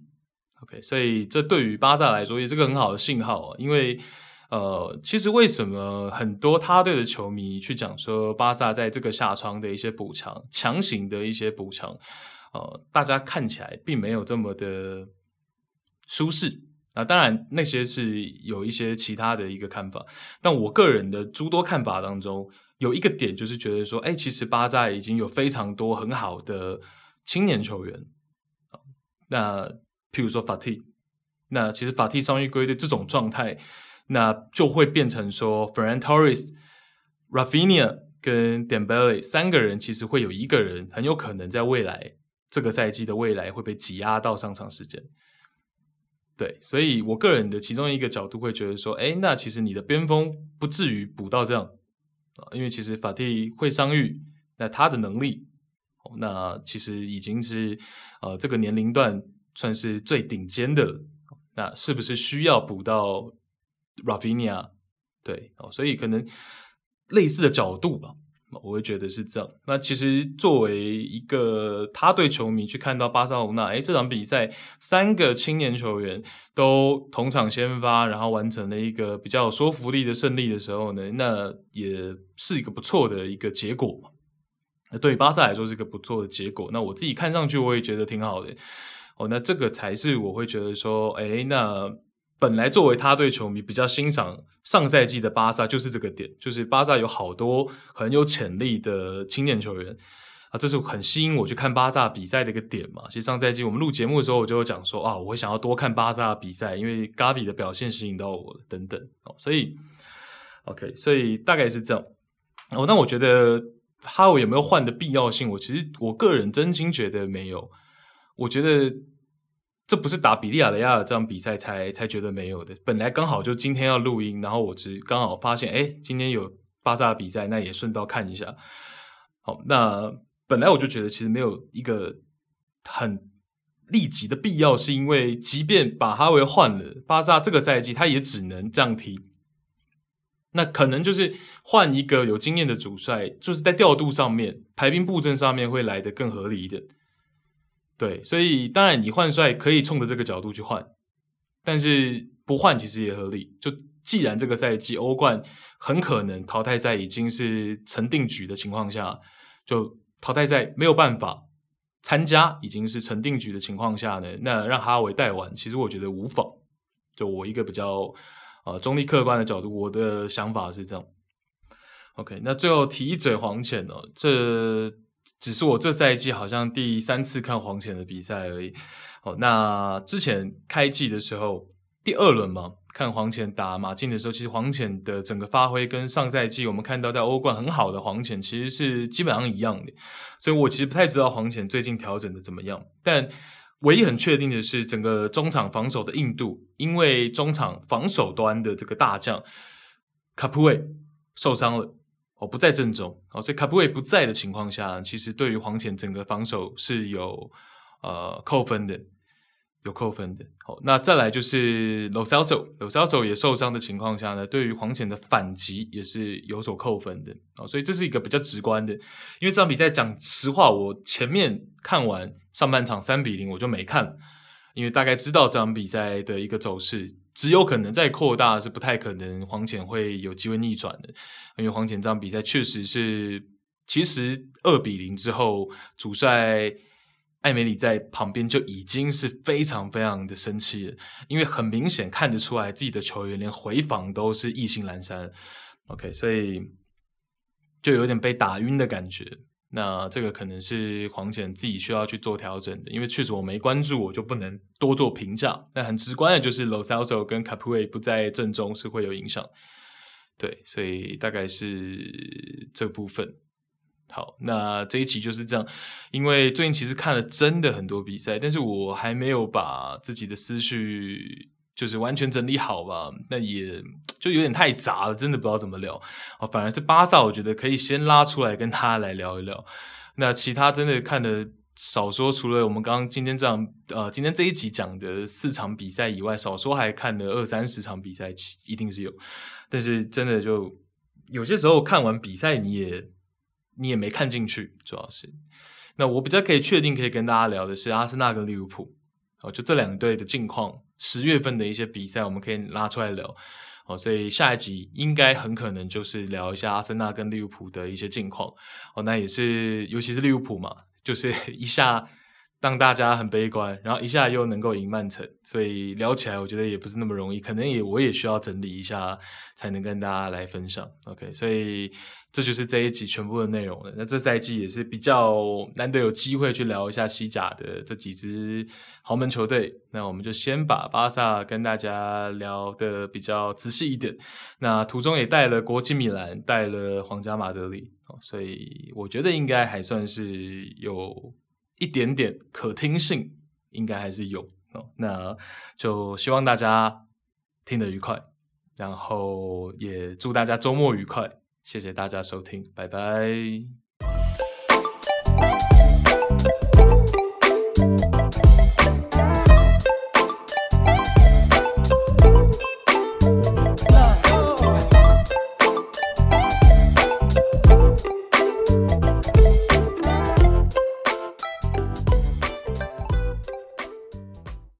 OK，所以这对于巴萨来说也是个很好的信号啊，因为。呃，其实为什么很多他队的球迷去讲说巴萨在这个下窗的一些补强，强行的一些补强，呃，大家看起来并没有这么的舒适啊。当然，那些是有一些其他的一个看法，但我个人的诸多看法当中，有一个点就是觉得说，哎，其实巴萨已经有非常多很好的青年球员。那譬如说法蒂，那其实法蒂伤愈归队这种状态。那就会变成说，Ferran Torres、Rafinha 跟 Dembele 三个人，其实会有一个人很有可能在未来这个赛季的未来会被挤压到上场时间。对，所以我个人的其中一个角度会觉得说，哎，那其实你的边锋不至于补到这样啊，因为其实法蒂会伤愈，那他的能力，那其实已经是呃这个年龄段算是最顶尖的了，那是不是需要补到？Rafinha，对哦，所以可能类似的角度吧，我会觉得是这样。那其实作为一个他队球迷去看到巴塞罗那，诶，这场比赛三个青年球员都同场先发，然后完成了一个比较有说服力的胜利的时候呢，那也是一个不错的一个结果嘛。那对巴萨来说是一个不错的结果。那我自己看上去我也觉得挺好的哦。那这个才是我会觉得说，诶，那。本来作为他队球迷比较欣赏上赛季的巴萨，就是这个点，就是巴萨有好多很有潜力的青年球员啊，这是很吸引我去看巴萨比赛的一个点嘛。其实上赛季我们录节目的时候，我就有讲说啊，我会想要多看巴萨比赛，因为 Gavi 的表现吸引到我等等哦，所以 OK，所以大概是这样哦。那我觉得哈维有没有换的必要性？我其实我个人真心觉得没有，我觉得。这不是打比利亚雷亚尔这场比赛才才觉得没有的，本来刚好就今天要录音，然后我只刚好发现，哎，今天有巴萨的比赛，那也顺道看一下。好，那本来我就觉得其实没有一个很立即的必要，是因为即便把哈维换了，巴萨这个赛季他也只能这样踢。那可能就是换一个有经验的主帅，就是在调度上面、排兵布阵上面会来得更合理一点。对，所以当然你换帅可以冲着这个角度去换，但是不换其实也合理。就既然这个赛季欧冠很可能淘汰赛已经是成定局的情况下，就淘汰赛没有办法参加，已经是成定局的情况下呢，那让哈维带完，其实我觉得无妨。就我一个比较。啊，中立客观的角度，我的想法是这样。OK，那最后提一嘴黄潜哦，这只是我这赛季好像第三次看黄潜的比赛而已。哦，那之前开季的时候，第二轮嘛，看黄潜打马竞的时候，其实黄潜的整个发挥跟上赛季我们看到在欧冠很好的黄潜其实是基本上一样的。所以我其实不太知道黄潜最近调整的怎么样，但。唯一很确定的是，整个中场防守的硬度，因为中场防守端的这个大将卡普韦受伤了，哦，不在阵中，哦，所以卡布韦不在的情况下，其实对于黄潜整个防守是有呃扣分的。有扣分的，好，那再来就是 l o s a l s o l o s a l s o 也受伤的情况下呢，对于黄潜的反击也是有所扣分的，啊，所以这是一个比较直观的，因为这场比赛讲实话，我前面看完上半场三比零我就没看，因为大概知道这场比赛的一个走势，只有可能再扩大是不太可能黄潜会有机会逆转的，因为黄潜这场比赛确实是，其实二比零之后主帅。艾梅里在旁边就已经是非常非常的生气了，因为很明显看得出来自己的球员连回防都是意兴阑珊。OK，所以就有点被打晕的感觉。那这个可能是黄潜自己需要去做调整的，因为确实我没关注，我就不能多做评价。那很直观的就是 Lo Celso 跟 Capoue 不在阵中是会有影响。对，所以大概是这部分。好，那这一期就是这样。因为最近其实看了真的很多比赛，但是我还没有把自己的思绪就是完全整理好吧。那也就有点太杂了，真的不知道怎么聊。哦，反而是巴萨，我觉得可以先拉出来跟他来聊一聊。那其他真的看的少说，除了我们刚刚今天这样呃，今天这一集讲的四场比赛以外，少说还看了二三十场比赛，一定是有。但是真的就有些时候看完比赛，你也。你也没看进去，主要是。那我比较可以确定可以跟大家聊的是阿森纳跟利物浦，哦，就这两队的近况，十月份的一些比赛，我们可以拉出来聊。哦，所以下一集应该很可能就是聊一下阿森纳跟利物浦的一些近况。哦，那也是，尤其是利物浦嘛，就是 一下。让大家很悲观，然后一下又能够赢曼城，所以聊起来我觉得也不是那么容易，可能也我也需要整理一下才能跟大家来分享。OK，所以这就是这一集全部的内容了。那这赛季也是比较难得有机会去聊一下西甲的这几支豪门球队，那我们就先把巴萨跟大家聊得比较仔细一点。那途中也带了国际米兰，带了皇家马德里，所以我觉得应该还算是有。一点点可听性应该还是有哦，那就希望大家听得愉快，然后也祝大家周末愉快，谢谢大家收听，拜拜。